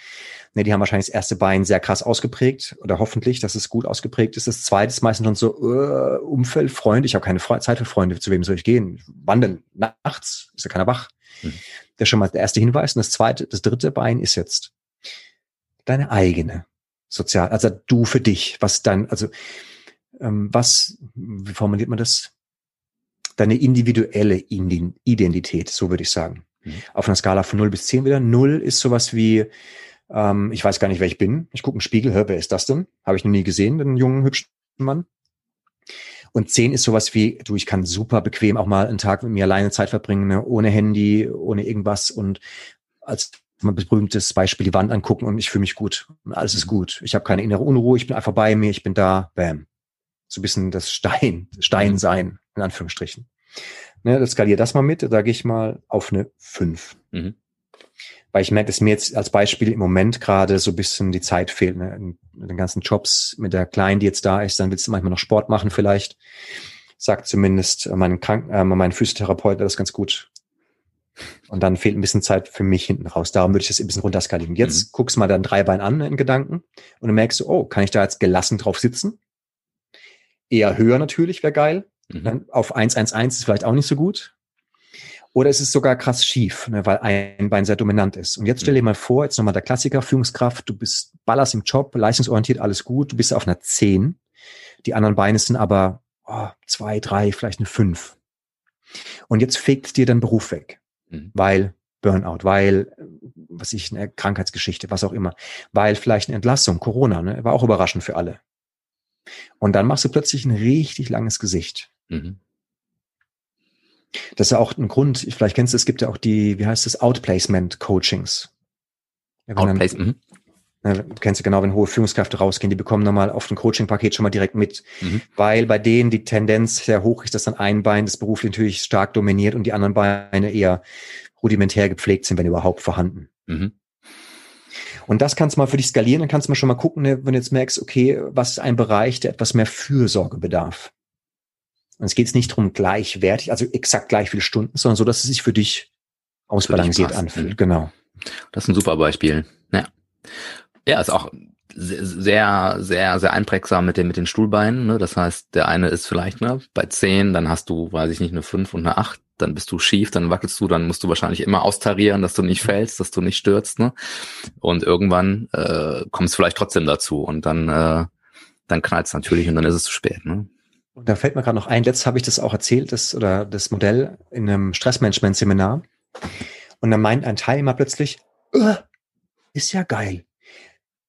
Ne, die haben wahrscheinlich das erste Bein sehr krass ausgeprägt oder hoffentlich, dass es gut ausgeprägt ist. Das zweite ist meistens schon so uh, Umfeld, Freunde. Ich habe keine Zeit für Freunde. Zu wem soll ich gehen? Wann denn? Nachts? Ist ja keiner wach. Mhm. Das ist schon mal der erste Hinweis. Und das zweite, das dritte Bein ist jetzt deine eigene sozial, also du für dich, was dann, also ähm, was, wie formuliert man das? Deine individuelle Identität, so würde ich sagen. Mhm. Auf einer Skala von 0 bis 10 wieder. 0 ist sowas wie, ähm, ich weiß gar nicht, wer ich bin. Ich gucke einen Spiegel, hör, wer ist das denn? Habe ich noch nie gesehen, den jungen, hübschen Mann. Und zehn ist sowas wie, du, ich kann super bequem auch mal einen Tag mit mir alleine Zeit verbringen, ne? ohne Handy, ohne irgendwas und als mein berühmtes Beispiel die Wand angucken und ich fühle mich gut und alles ist mhm. gut. Ich habe keine innere Unruhe, ich bin einfach bei mir, ich bin da, bam. So ein bisschen das Stein, Stein mhm. sein, in Anführungsstrichen. Ne, das skaliere das mal mit, da gehe ich mal auf eine fünf. Mhm weil ich merke, dass mir jetzt als Beispiel im Moment gerade so ein bisschen die Zeit fehlt, ne? mit den ganzen Jobs, mit der Kleinen, die jetzt da ist, dann willst du manchmal noch Sport machen vielleicht. Sagt zumindest mein, Krank äh, mein Physiotherapeut, das ganz gut Und dann fehlt ein bisschen Zeit für mich hinten raus. Darum würde ich das ein bisschen runterskalieren. Jetzt mhm. guckst mal dann drei Bein an in Gedanken und dann merkst du, oh, kann ich da jetzt gelassen drauf sitzen? Eher höher natürlich, wäre geil. Mhm. Auf 111 ist vielleicht auch nicht so gut. Oder es ist sogar krass schief, ne, weil ein Bein sehr dominant ist. Und jetzt stell dir mhm. mal vor, jetzt nochmal der Klassiker, Führungskraft, du bist ballerst im Job, leistungsorientiert, alles gut, du bist auf einer 10. Die anderen Beine sind aber oh, zwei, drei, vielleicht eine 5. Und jetzt fegt dir dein Beruf weg, mhm. weil Burnout, weil, was ich, eine Krankheitsgeschichte, was auch immer, weil vielleicht eine Entlassung, Corona, ne, war auch überraschend für alle. Und dann machst du plötzlich ein richtig langes Gesicht. Mhm. Das ist ja auch ein Grund, vielleicht kennst du, es gibt ja auch die, wie heißt das, Outplacement-Coachings. Ja, Outplacement, mhm. Kennst du genau, wenn hohe Führungskräfte rausgehen, die bekommen nochmal auf ein Coaching-Paket schon mal direkt mit. Mhm. Weil bei denen die Tendenz sehr hoch ist, dass dann ein Bein das Beruf natürlich stark dominiert und die anderen Beine eher rudimentär gepflegt sind, wenn überhaupt vorhanden. Mhm. Und das kannst du mal für dich skalieren, dann kannst du mal schon mal gucken, ne, wenn du jetzt merkst, okay, was ist ein Bereich, der etwas mehr Fürsorge bedarf. Und es geht nicht darum, gleichwertig, also exakt gleich viele Stunden, sondern so, dass es sich für dich ausbalanciert für dich anfühlt. Mhm. Genau. Das ist ein super Beispiel. Ja. Ja, ist auch sehr, sehr, sehr einprägsam mit den, mit den Stuhlbeinen. Ne? Das heißt, der eine ist vielleicht ne, bei zehn, dann hast du, weiß ich nicht, eine fünf und eine acht, dann bist du schief, dann wackelst du, dann musst du wahrscheinlich immer austarieren, dass du nicht fällst, dass du nicht stürzt. Ne? Und irgendwann äh, kommst vielleicht trotzdem dazu und dann, äh, dann knallt es natürlich und dann ist es zu spät. Ne? Und da fällt mir gerade noch ein, letztes habe ich das auch erzählt, das oder das Modell in einem Stressmanagement-Seminar. Und dann meint ein Teilnehmer plötzlich, ist ja geil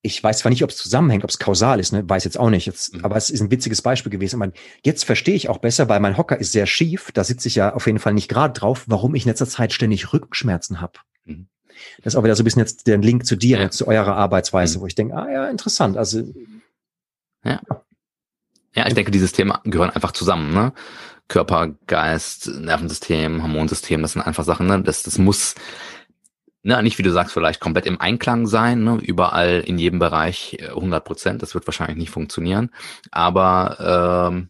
ich weiß zwar nicht, ob es zusammenhängt, ob es kausal ist, ne? weiß jetzt auch nicht. Jetzt, mhm. Aber es ist ein witziges Beispiel gewesen. meine, jetzt verstehe ich auch besser, weil mein Hocker ist sehr schief. Da sitze ich ja auf jeden Fall nicht gerade drauf, warum ich in letzter Zeit ständig Rückenschmerzen habe. Mhm. Das ist auch wieder so ein bisschen jetzt der Link zu dir, ja. zu eurer Arbeitsweise, mhm. wo ich denke, ah ja, interessant. Also ja. Ja, ich denke, dieses Thema gehören einfach zusammen, ne? Körper, Geist, Nervensystem, Hormonsystem, das sind einfach Sachen, ne? Das, das muss ne, nicht wie du sagst, vielleicht komplett im Einklang sein, ne, überall in jedem Bereich 100 äh, Prozent, das wird wahrscheinlich nicht funktionieren, aber ähm,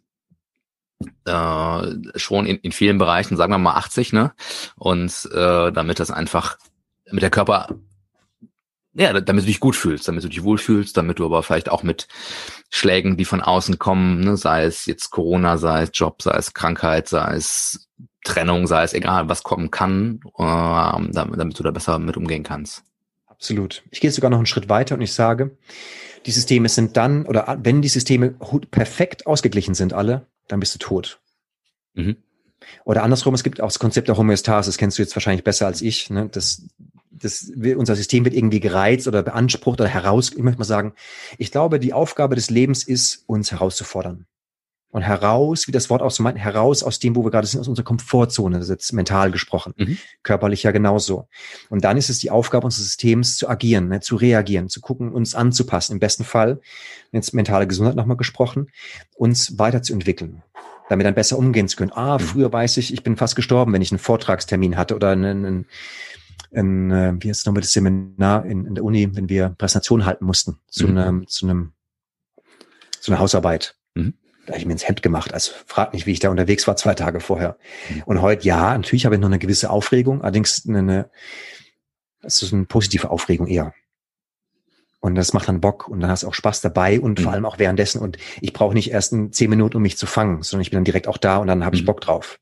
äh, schon in, in vielen Bereichen, sagen wir mal 80, ne, und äh, damit das einfach, mit der Körper ja, damit du dich gut fühlst, damit du dich wohlfühlst, damit du aber vielleicht auch mit Schlägen, die von außen kommen, ne, sei es jetzt Corona, sei es Job, sei es Krankheit, sei es Trennung, sei es egal, was kommen kann, äh, damit, damit du da besser mit umgehen kannst. Absolut. Ich gehe sogar noch einen Schritt weiter und ich sage, die Systeme sind dann, oder wenn die Systeme perfekt ausgeglichen sind alle, dann bist du tot. Mhm. Oder andersrum, es gibt auch das Konzept der Homöostase, das kennst du jetzt wahrscheinlich besser als ich. Ne? Das, das, unser System wird irgendwie gereizt oder beansprucht oder heraus, ich möchte mal sagen, ich glaube, die Aufgabe des Lebens ist, uns herauszufordern und heraus, wie das Wort auch so meint, heraus aus dem, wo wir gerade sind, aus unserer Komfortzone, das ist jetzt mental gesprochen, mhm. körperlich ja genauso. Und dann ist es die Aufgabe unseres Systems zu agieren, ne, zu reagieren, zu gucken, uns anzupassen. Im besten Fall, jetzt mentale Gesundheit nochmal gesprochen, uns weiterzuentwickeln damit dann besser umgehen zu können. Ah, mhm. früher weiß ich, ich bin fast gestorben, wenn ich einen Vortragstermin hatte oder einen, einen, einen äh, wie heißt es nochmal das Seminar in, in der Uni, wenn wir Präsentationen halten mussten zu mhm. einem, zu einem, zu einer Hausarbeit. Mhm da habe ich mir ins Hemd gemacht. Also frag nicht, wie ich da unterwegs war zwei Tage vorher. Mhm. Und heute, ja, natürlich habe ich noch eine gewisse Aufregung, allerdings eine, das ist eine positive Aufregung eher. Und das macht dann Bock und dann hast du auch Spaß dabei und mhm. vor allem auch währenddessen. Und ich brauche nicht erst zehn Minuten, um mich zu fangen, sondern ich bin dann direkt auch da und dann habe mhm. ich Bock drauf.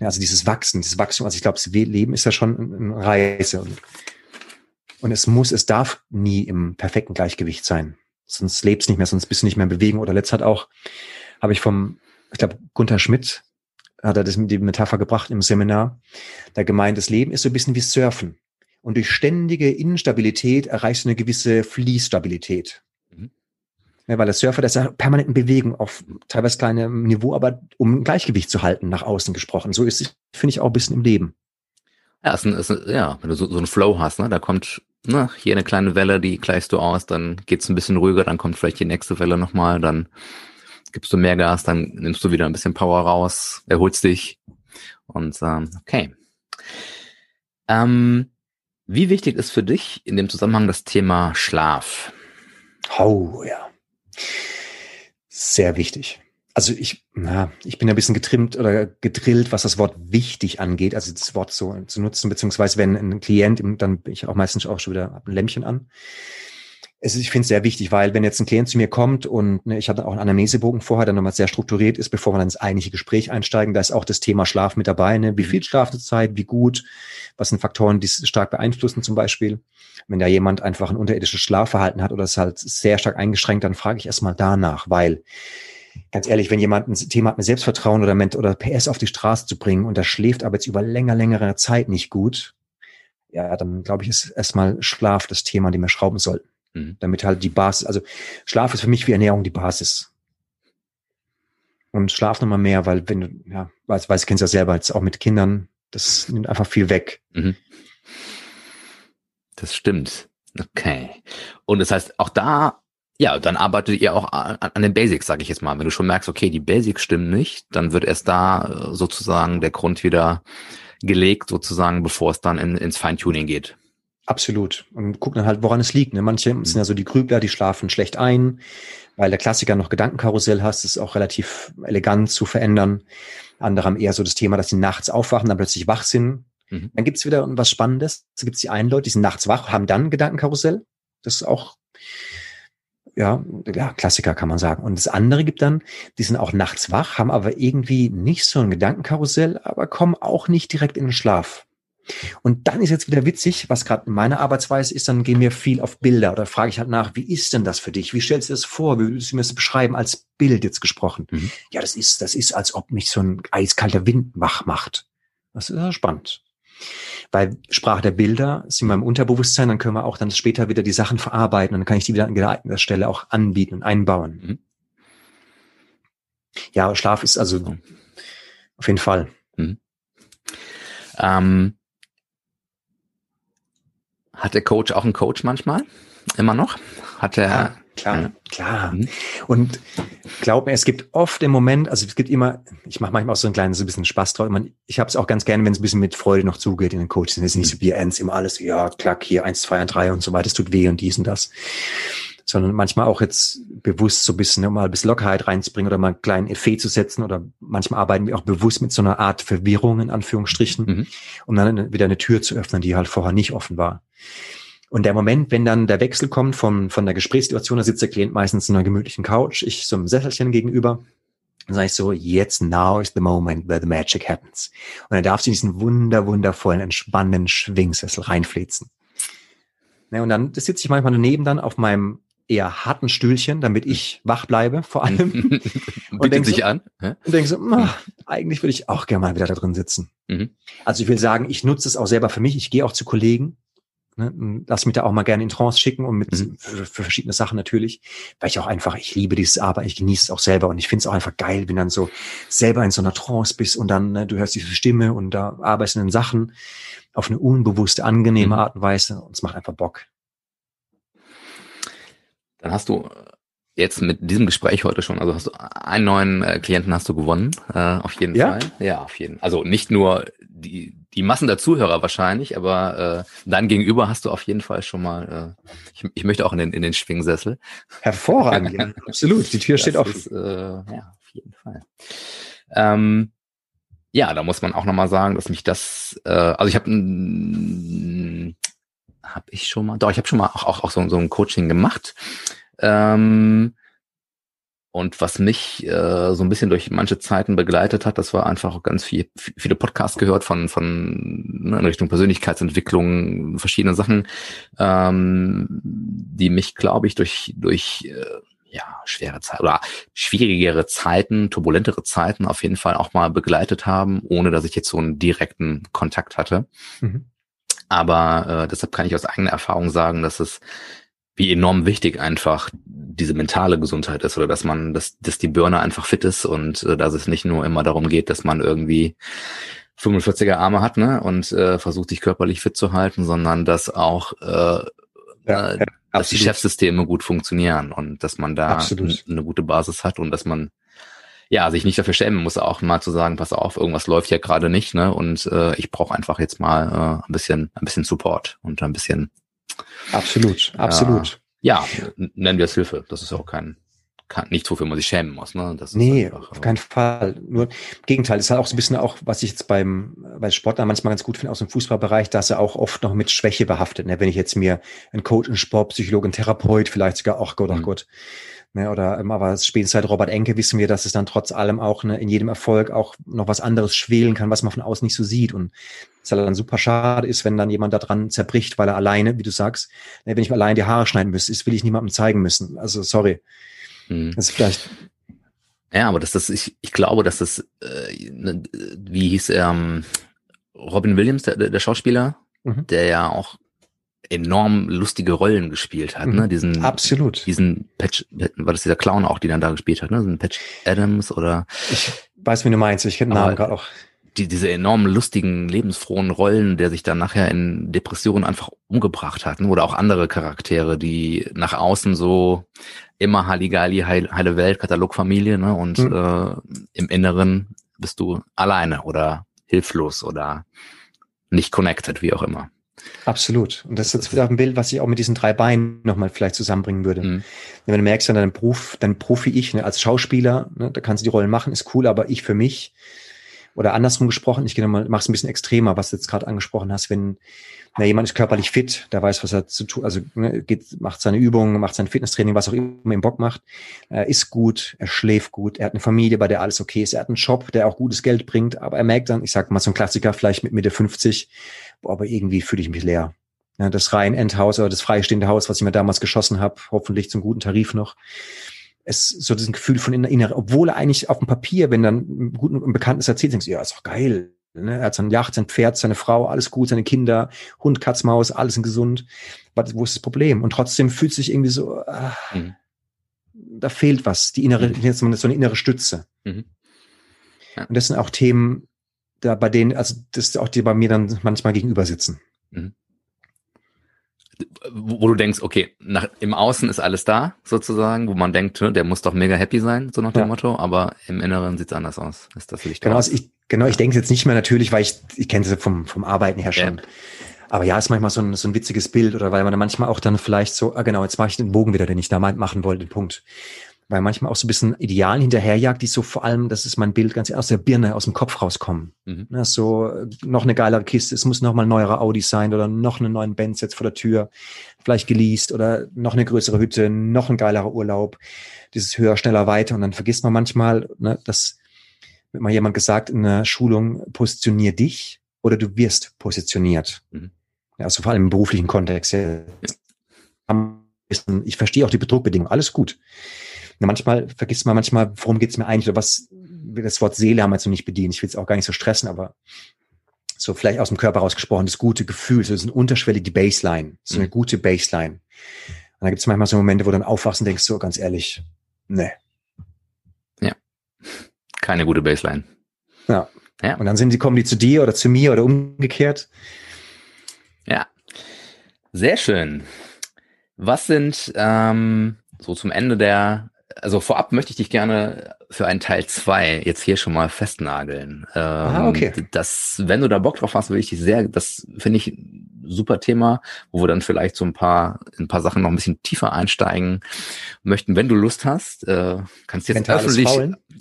Also dieses Wachsen, dieses Wachstum, also ich glaube, das Leben ist ja schon eine Reise. Und, und es muss, es darf nie im perfekten Gleichgewicht sein sonst lebst nicht mehr, sonst bist du nicht mehr in Bewegung. Oder letzt hat auch, habe ich vom, ich glaube, Gunther Schmidt hat er das mit die Metapher gebracht im Seminar, da gemeint, das Leben ist so ein bisschen wie Surfen. Und durch ständige Instabilität erreichst du eine gewisse Fließstabilität. Ja, weil der Surfer, der ist ja permanent in Bewegung auf teilweise kleinem Niveau, aber um Gleichgewicht zu halten, nach außen gesprochen. So ist es, finde ich, auch ein bisschen im Leben. Ja, ist ein, ist ein, ja wenn du so, so einen Flow hast, ne, da kommt na, hier eine kleine Welle, die gleichst du aus, dann geht's ein bisschen ruhiger, dann kommt vielleicht die nächste Welle nochmal, dann gibst du mehr Gas, dann nimmst du wieder ein bisschen Power raus, erholst dich und ähm, okay. Ähm, wie wichtig ist für dich in dem Zusammenhang das Thema Schlaf? Oh ja, sehr wichtig. also ich, na, ich bin ein bisschen getrimmt oder gedrillt, was das Wort wichtig angeht, also das Wort so zu nutzen, beziehungsweise wenn ein Klient, dann bin ich auch meistens auch schon wieder ein Lämpchen an. Es ich finde es sehr wichtig, weil wenn jetzt ein Klient zu mir kommt und ne, ich hatte auch einen Anamnesebogen vorher, der nochmal sehr strukturiert ist, bevor wir dann ins eigentliche Gespräch einsteigen, da ist auch das Thema Schlaf mit dabei. Ne? Wie viel Schlafzeit, wie gut, was sind Faktoren, die es stark beeinflussen zum Beispiel. Wenn da jemand einfach ein unterirdisches Schlafverhalten hat oder es halt sehr stark eingeschränkt, dann frage ich erstmal danach, weil ganz ehrlich, wenn jemand ein Thema hat mit Selbstvertrauen oder, oder PS auf die Straße zu bringen und das schläft aber jetzt über länger, längere Zeit nicht gut, ja, dann glaube ich, ist erstmal Schlaf das Thema, an dem wir schrauben sollten. Mhm. Damit halt die Basis, also Schlaf ist für mich wie Ernährung die Basis. Und schlaf nochmal mehr, weil wenn du, ja, weiß, weiß, kennst du ja selber, jetzt auch mit Kindern, das nimmt einfach viel weg. Mhm. Das stimmt. Okay. Und das heißt, auch da ja, dann arbeitet ihr auch an, an den Basics, sage ich jetzt mal. Wenn du schon merkst, okay, die Basics stimmen nicht, dann wird erst da äh, sozusagen der Grund wieder gelegt, sozusagen, bevor es dann in, ins Feintuning geht. Absolut. Und gucken dann halt, woran es liegt. Ne? Manche mhm. sind ja so die Grübler, die schlafen schlecht ein, weil der Klassiker noch Gedankenkarussell hast, ist auch relativ elegant zu verändern. Andere haben eher so das Thema, dass sie nachts aufwachen, dann plötzlich wach sind. Mhm. Dann gibt's wieder was Spannendes. Es gibt die einen Leute, die sind nachts wach, haben dann Gedankenkarussell. Das ist auch ja, ja, Klassiker kann man sagen. Und das andere gibt dann, die sind auch nachts wach, haben aber irgendwie nicht so ein Gedankenkarussell, aber kommen auch nicht direkt in den Schlaf. Und dann ist jetzt wieder witzig, was gerade in meiner Arbeitsweise ist, dann gehen wir viel auf Bilder oder frage ich halt nach, wie ist denn das für dich? Wie stellst du das vor? Wie würdest du mir das beschreiben als Bild jetzt gesprochen? Mhm. Ja, das ist, das ist, als ob mich so ein eiskalter Wind wach macht. Das ist ja spannend. Weil Sprache der Bilder sind wir im Unterbewusstsein, dann können wir auch dann später wieder die Sachen verarbeiten und dann kann ich die wieder an geeigneter Stelle auch anbieten und einbauen. Mhm. Ja, Schlaf ist also auf jeden Fall. Mhm. Ähm, hat der Coach auch einen Coach manchmal? Immer noch? Hat er, ja. Klar, ja. klar. Mhm. Und glaub mir, es gibt oft im Moment, also es gibt immer, ich mache manchmal auch so ein kleines so ein bisschen Spaß drauf. Ich, ich habe es auch ganz gerne, wenn es ein bisschen mit Freude noch zugeht in den Coaches. Es ist nicht so wie ends immer alles, ja, klack, hier eins, zwei, drei und so weiter, es tut weh und dies und das. Sondern manchmal auch jetzt bewusst so ein bisschen, um mal ein bisschen Lockerheit reinzubringen oder mal einen kleinen Effekt zu setzen oder manchmal arbeiten wir auch bewusst mit so einer Art Verwirrung in Anführungsstrichen, mhm. um dann wieder eine Tür zu öffnen, die halt vorher nicht offen war. Und der Moment, wenn dann der Wechsel kommt von, von der Gesprächssituation, da sitzt der Klient meistens in einer gemütlichen Couch, ich so einem Sesselchen gegenüber, dann sage ich so, jetzt now is the moment where the magic happens. Und dann darfst du in diesen wunder, wundervollen, entspannenden Schwingsessel reinflitzen. Ne, und dann sitze ich manchmal daneben dann auf meinem eher harten Stühlchen, damit ich wach bleibe, vor allem. [LAUGHS] und denke sich so, an. Hä? Und denke so, oh, eigentlich würde ich auch gerne mal wieder da drin sitzen. Mhm. Also ich will sagen, ich nutze es auch selber für mich. Ich gehe auch zu Kollegen Ne? Lass mich da auch mal gerne in Trance schicken und mit mhm. für, für, verschiedene Sachen natürlich, weil ich auch einfach, ich liebe dieses Arbeit, ich genieße es auch selber und ich finde es auch einfach geil, wenn dann so selber in so einer Trance bist und dann, ne, du hörst diese Stimme und da arbeitest in Sachen auf eine unbewusste, angenehme mhm. Art und Weise und es macht einfach Bock. Dann hast du jetzt mit diesem Gespräch heute schon, also hast du einen neuen äh, Klienten hast du gewonnen, äh, auf jeden ja? Fall. Ja, auf jeden. Also nicht nur die die Massen der Zuhörer wahrscheinlich, aber äh, dann gegenüber hast du auf jeden Fall schon mal. Äh, ich, ich möchte auch in den in den Schwingsessel. Hervorragend, ja, [LAUGHS] absolut. Die Tür das steht offen. Ist, äh, ja, auf jeden Fall. Ähm, ja, da muss man auch noch mal sagen, dass mich das, äh, also ich habe habe ich schon mal, doch ich habe schon mal auch, auch, auch so, so ein Coaching gemacht. Ähm, und was mich äh, so ein bisschen durch manche Zeiten begleitet hat, das war einfach ganz viel, viele Podcasts gehört von, von ne, in Richtung Persönlichkeitsentwicklung, verschiedene Sachen, ähm, die mich, glaube ich, durch, durch äh, ja, schwere Zeit oder schwierigere Zeiten, turbulentere Zeiten auf jeden Fall auch mal begleitet haben, ohne dass ich jetzt so einen direkten Kontakt hatte. Mhm. Aber äh, deshalb kann ich aus eigener Erfahrung sagen, dass es wie enorm wichtig einfach diese mentale Gesundheit ist oder dass man, dass, dass die Birne einfach fit ist und äh, dass es nicht nur immer darum geht, dass man irgendwie 45er Arme hat ne, und äh, versucht sich körperlich fit zu halten, sondern dass auch äh, ja, äh, dass die Chefsysteme gut funktionieren und dass man da eine gute Basis hat und dass man ja sich nicht dafür schämen muss, auch mal zu sagen, pass auf, irgendwas läuft ja gerade nicht, ne? Und äh, ich brauche einfach jetzt mal äh, ein bisschen, ein bisschen Support und ein bisschen Absolut, absolut. Ja, ja nennen wir es Hilfe. Das ist auch kein, kann, nichts, wofür man sich schämen muss. Ne? Das nee, einfach, auf keinen Fall. Nur im Gegenteil, das ist halt auch so ein bisschen auch, was ich jetzt beim, bei Sportler manchmal ganz gut finde aus dem Fußballbereich, dass er auch oft noch mit Schwäche behaftet. Ne? Wenn ich jetzt mir einen Coach, einen Sportpsychologen, einen Therapeut, vielleicht sogar, ach Gott, ach mhm. Gott, Ne, oder aber spätestens seit Robert Enke wissen wir, dass es dann trotz allem auch ne, in jedem Erfolg auch noch was anderes schwelen kann, was man von außen nicht so sieht. Und es halt dann super schade ist, wenn dann jemand da dran zerbricht, weil er alleine, wie du sagst, ne, wenn ich mir allein die Haare schneiden müsste, das will ich niemandem zeigen müssen. Also sorry. Hm. Das ist vielleicht. Ja, aber das, das ich, ich glaube, dass das, äh, ne, wie hieß er, ähm, Robin Williams, der, der Schauspieler, mhm. der ja auch enorm lustige Rollen gespielt hat, ne? Mhm. Diesen, Absolut. Diesen Patch, war das dieser Clown auch, die dann da gespielt hat, ne? Diesen Patch Adams oder. Ich weiß, wie du meinst, ich kenne den Namen gerade auch. Die, diese enormen lustigen, lebensfrohen Rollen, der sich dann nachher in Depressionen einfach umgebracht hat, ne? oder auch andere Charaktere, die nach außen so immer Halligalli, heile, heile Welt, Katalogfamilie, ne? Und mhm. äh, im Inneren bist du alleine oder hilflos oder nicht connected, wie auch immer. Absolut. Und das ist jetzt wieder ein Bild, was ich auch mit diesen drei Beinen nochmal vielleicht zusammenbringen würde. Mhm. Wenn du merkst, dann dein Beruf, dein Profi-Ich, ne, als Schauspieler, ne, da kannst du die Rollen machen, ist cool, aber ich für mich, oder andersrum gesprochen, ich gehe nochmal, mach's ein bisschen extremer, was du jetzt gerade angesprochen hast, wenn na, jemand ist körperlich fit, der weiß, was er zu tun, also ne, geht, macht seine Übungen, macht sein Fitnesstraining, was auch immer ihm Bock macht, er ist gut, er schläft gut, er hat eine Familie, bei der alles okay ist, er hat einen Job, der auch gutes Geld bringt, aber er merkt dann, ich sag mal so ein Klassiker, vielleicht mit Mitte 50, aber irgendwie fühle ich mich leer. Ja, das rein Endhaus oder das freistehende Haus, was ich mir damals geschossen habe, hoffentlich zum guten Tarif noch. Es so diesen Gefühl von innerer, obwohl er eigentlich auf dem Papier, wenn dann ein guten und Bekanntes erzählt, denkst du, ja, ist doch geil. Ne? Er hat seine Yacht, sein Pferd, seine Frau, alles gut, seine Kinder, Hund, Katz, Maus, alles sind gesund. Wo ist das Problem? Und trotzdem fühlt sich irgendwie so, ah, mhm. da fehlt was, die innere, mhm. jetzt so eine innere Stütze. Mhm. Ja. Und das sind auch Themen, da bei denen, also das ist auch die bei mir dann manchmal gegenüber sitzen. Mhm. Wo du denkst, okay, nach, im Außen ist alles da, sozusagen, wo man denkt, der muss doch mega happy sein, so nach dem ja. Motto, aber im Inneren sieht's anders aus. Ist das Licht genau, also ich, genau, ich denke jetzt nicht mehr natürlich, weil ich, ich kenne sie vom, vom Arbeiten her schon. Ja. Aber ja, ist manchmal so ein, so ein witziges Bild oder weil man dann manchmal auch dann vielleicht so, ah genau, jetzt mache ich den Bogen wieder, den ich da machen wollte, den Punkt weil manchmal auch so ein bisschen Idealen hinterherjagt, die so vor allem, das ist mein Bild, ganz aus der Birne, aus dem Kopf rauskommen. Mhm. Ja, so noch eine geilere Kiste, es muss noch mal ein neuerer Audi sein oder noch einen neuen Benz jetzt vor der Tür, vielleicht geleast oder noch eine größere Hütte, noch ein geilerer Urlaub, dieses höher, schneller, weiter und dann vergisst man manchmal, ne, dass wird mal jemand gesagt in einer Schulung, positionier dich oder du wirst positioniert. Mhm. Ja, also vor allem im beruflichen Kontext. Ja. Ich verstehe auch die Bedruckbedingungen, alles gut. Ja, manchmal vergisst man manchmal, worum geht es mir eigentlich oder was, das Wort Seele haben wir jetzt noch nicht bedient. Ich will es auch gar nicht so stressen, aber so vielleicht aus dem Körper rausgesprochen, das gute Gefühl, so das ist eine unterschwellige Baseline, so eine mhm. gute Baseline. Und da gibt es manchmal so Momente, wo du dann aufwachst und denkst, so ganz ehrlich, ne. Ja. Keine gute Baseline. Ja. ja. Und dann sind die, kommen die zu dir oder zu mir oder umgekehrt. Ja. Sehr schön. Was sind ähm, so zum Ende der also vorab möchte ich dich gerne für einen Teil zwei jetzt hier schon mal festnageln. Ähm, ah, okay. Das, wenn du da Bock drauf hast, will ich dich sehr, das finde ich super Thema, wo wir dann vielleicht so ein paar, ein paar Sachen noch ein bisschen tiefer einsteigen möchten. Wenn du Lust hast, äh, kannst du jetzt öffentlich,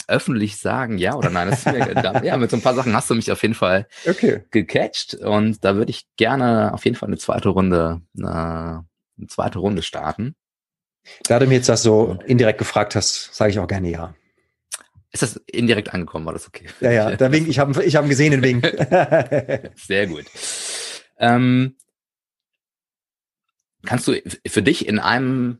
öffentlich sagen, ja oder nein. Das mir, [LAUGHS] ja, mit so ein paar Sachen hast du mich auf jeden Fall okay. gecatcht und da würde ich gerne auf jeden Fall eine zweite Runde, äh, eine zweite Runde starten. Da du mir jetzt das so indirekt gefragt hast, sage ich auch gerne ja. Ist das indirekt angekommen? War das okay? Ja, ja, der Wink, ich habe ich hab gesehen, den Wink. [LAUGHS] Sehr gut. Ähm, kannst du für dich in einem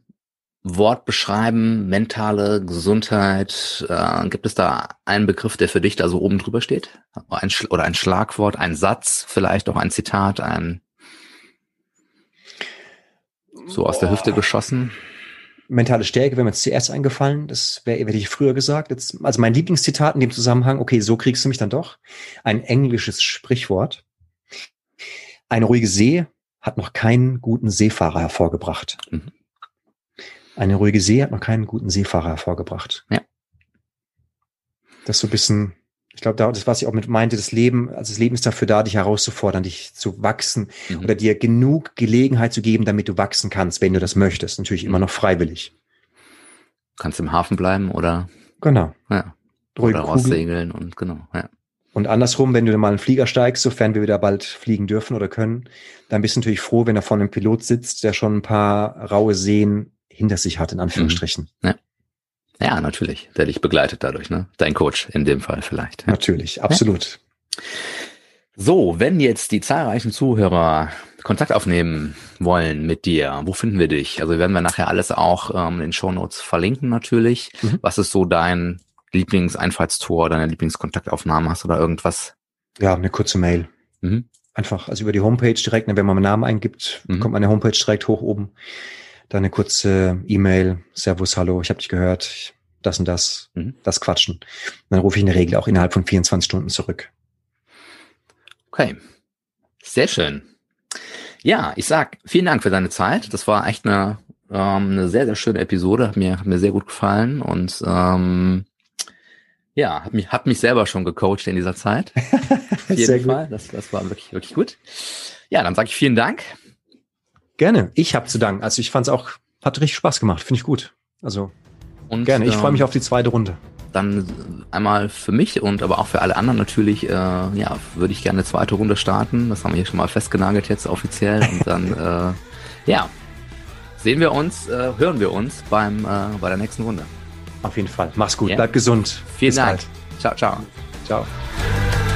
Wort beschreiben, mentale Gesundheit? Äh, gibt es da einen Begriff, der für dich da so oben drüber steht? Ein, oder ein Schlagwort, ein Satz, vielleicht auch ein Zitat, ein so aus der Hüfte geschossen? Mentale Stärke wäre mir zuerst eingefallen. Das wäre, hätte ich früher gesagt. Jetzt, also mein Lieblingszitat in dem Zusammenhang, okay, so kriegst du mich dann doch. Ein englisches Sprichwort. Eine ruhige See hat noch keinen guten Seefahrer hervorgebracht. Mhm. Eine ruhige See hat noch keinen guten Seefahrer hervorgebracht. Ja. Das ist so ein bisschen ich glaube, das, was ich auch mit meinte, das Leben, also das Leben ist dafür da, dich herauszufordern, dich zu wachsen mhm. oder dir genug Gelegenheit zu geben, damit du wachsen kannst, wenn du das möchtest. Natürlich immer noch freiwillig. kannst im Hafen bleiben oder Genau. ja, Ruhige oder raussegeln und genau. Ja. Und andersrum, wenn du mal einen Flieger steigst, sofern wir wieder bald fliegen dürfen oder können, dann bist du natürlich froh, wenn da vorne ein Pilot sitzt, der schon ein paar raue Seen hinter sich hat, in Anführungsstrichen. ja, natürlich, der dich begleitet dadurch, ne? Dein Coach in dem Fall vielleicht. Ja. Natürlich, absolut. So, wenn jetzt die zahlreichen Zuhörer Kontakt aufnehmen wollen mit dir, wo finden wir dich? Also werden wir nachher alles auch ähm, in den Shownotes verlinken natürlich. Mhm. Was ist so dein Lieblingseinfallstor, deine Lieblingskontaktaufnahme? Hast du da irgendwas? Ja, eine kurze Mail. Mhm. Einfach, also über die Homepage direkt, ne, wenn man meinen Namen eingibt, Mhm. kommt meine Homepage direkt hoch oben. Dann eine kurze E-Mail, Servus, hallo, ich habe dich gehört, das und das, Mhm. das Quatschen. Dann rufe ich in der Regel auch innerhalb von 24 Stunden zurück. Okay. Sehr schön. Ja, ich sag vielen Dank für deine Zeit. Das war echt eine, ähm, eine sehr, sehr schöne Episode. Hat mir, hat mir sehr gut gefallen und ähm, ja, hat mich, hat mich selber schon gecoacht in dieser Zeit. [LAUGHS] Auf jeden Sehr gut. Fall. Das, das war wirklich, wirklich gut. Ja, dann sage ich vielen Dank. Gerne, ich habe zu danken. Also ich fand es auch, hat richtig Spaß gemacht, finde ich gut. Also Und, gerne, ich freue mich ähm, auf die zweite Runde. Dann einmal für mich und aber auch für alle anderen natürlich, äh, ja, würde ich gerne eine zweite Runde starten. Das haben wir hier schon mal festgenagelt jetzt offiziell. Und dann, [LAUGHS] äh, ja, sehen wir uns, äh, hören wir uns beim, äh, bei der nächsten Runde. Auf jeden Fall. Mach's gut, Ja. bleib gesund. Vielen Bis Dank. bald. Ciao, ciao. Ciao.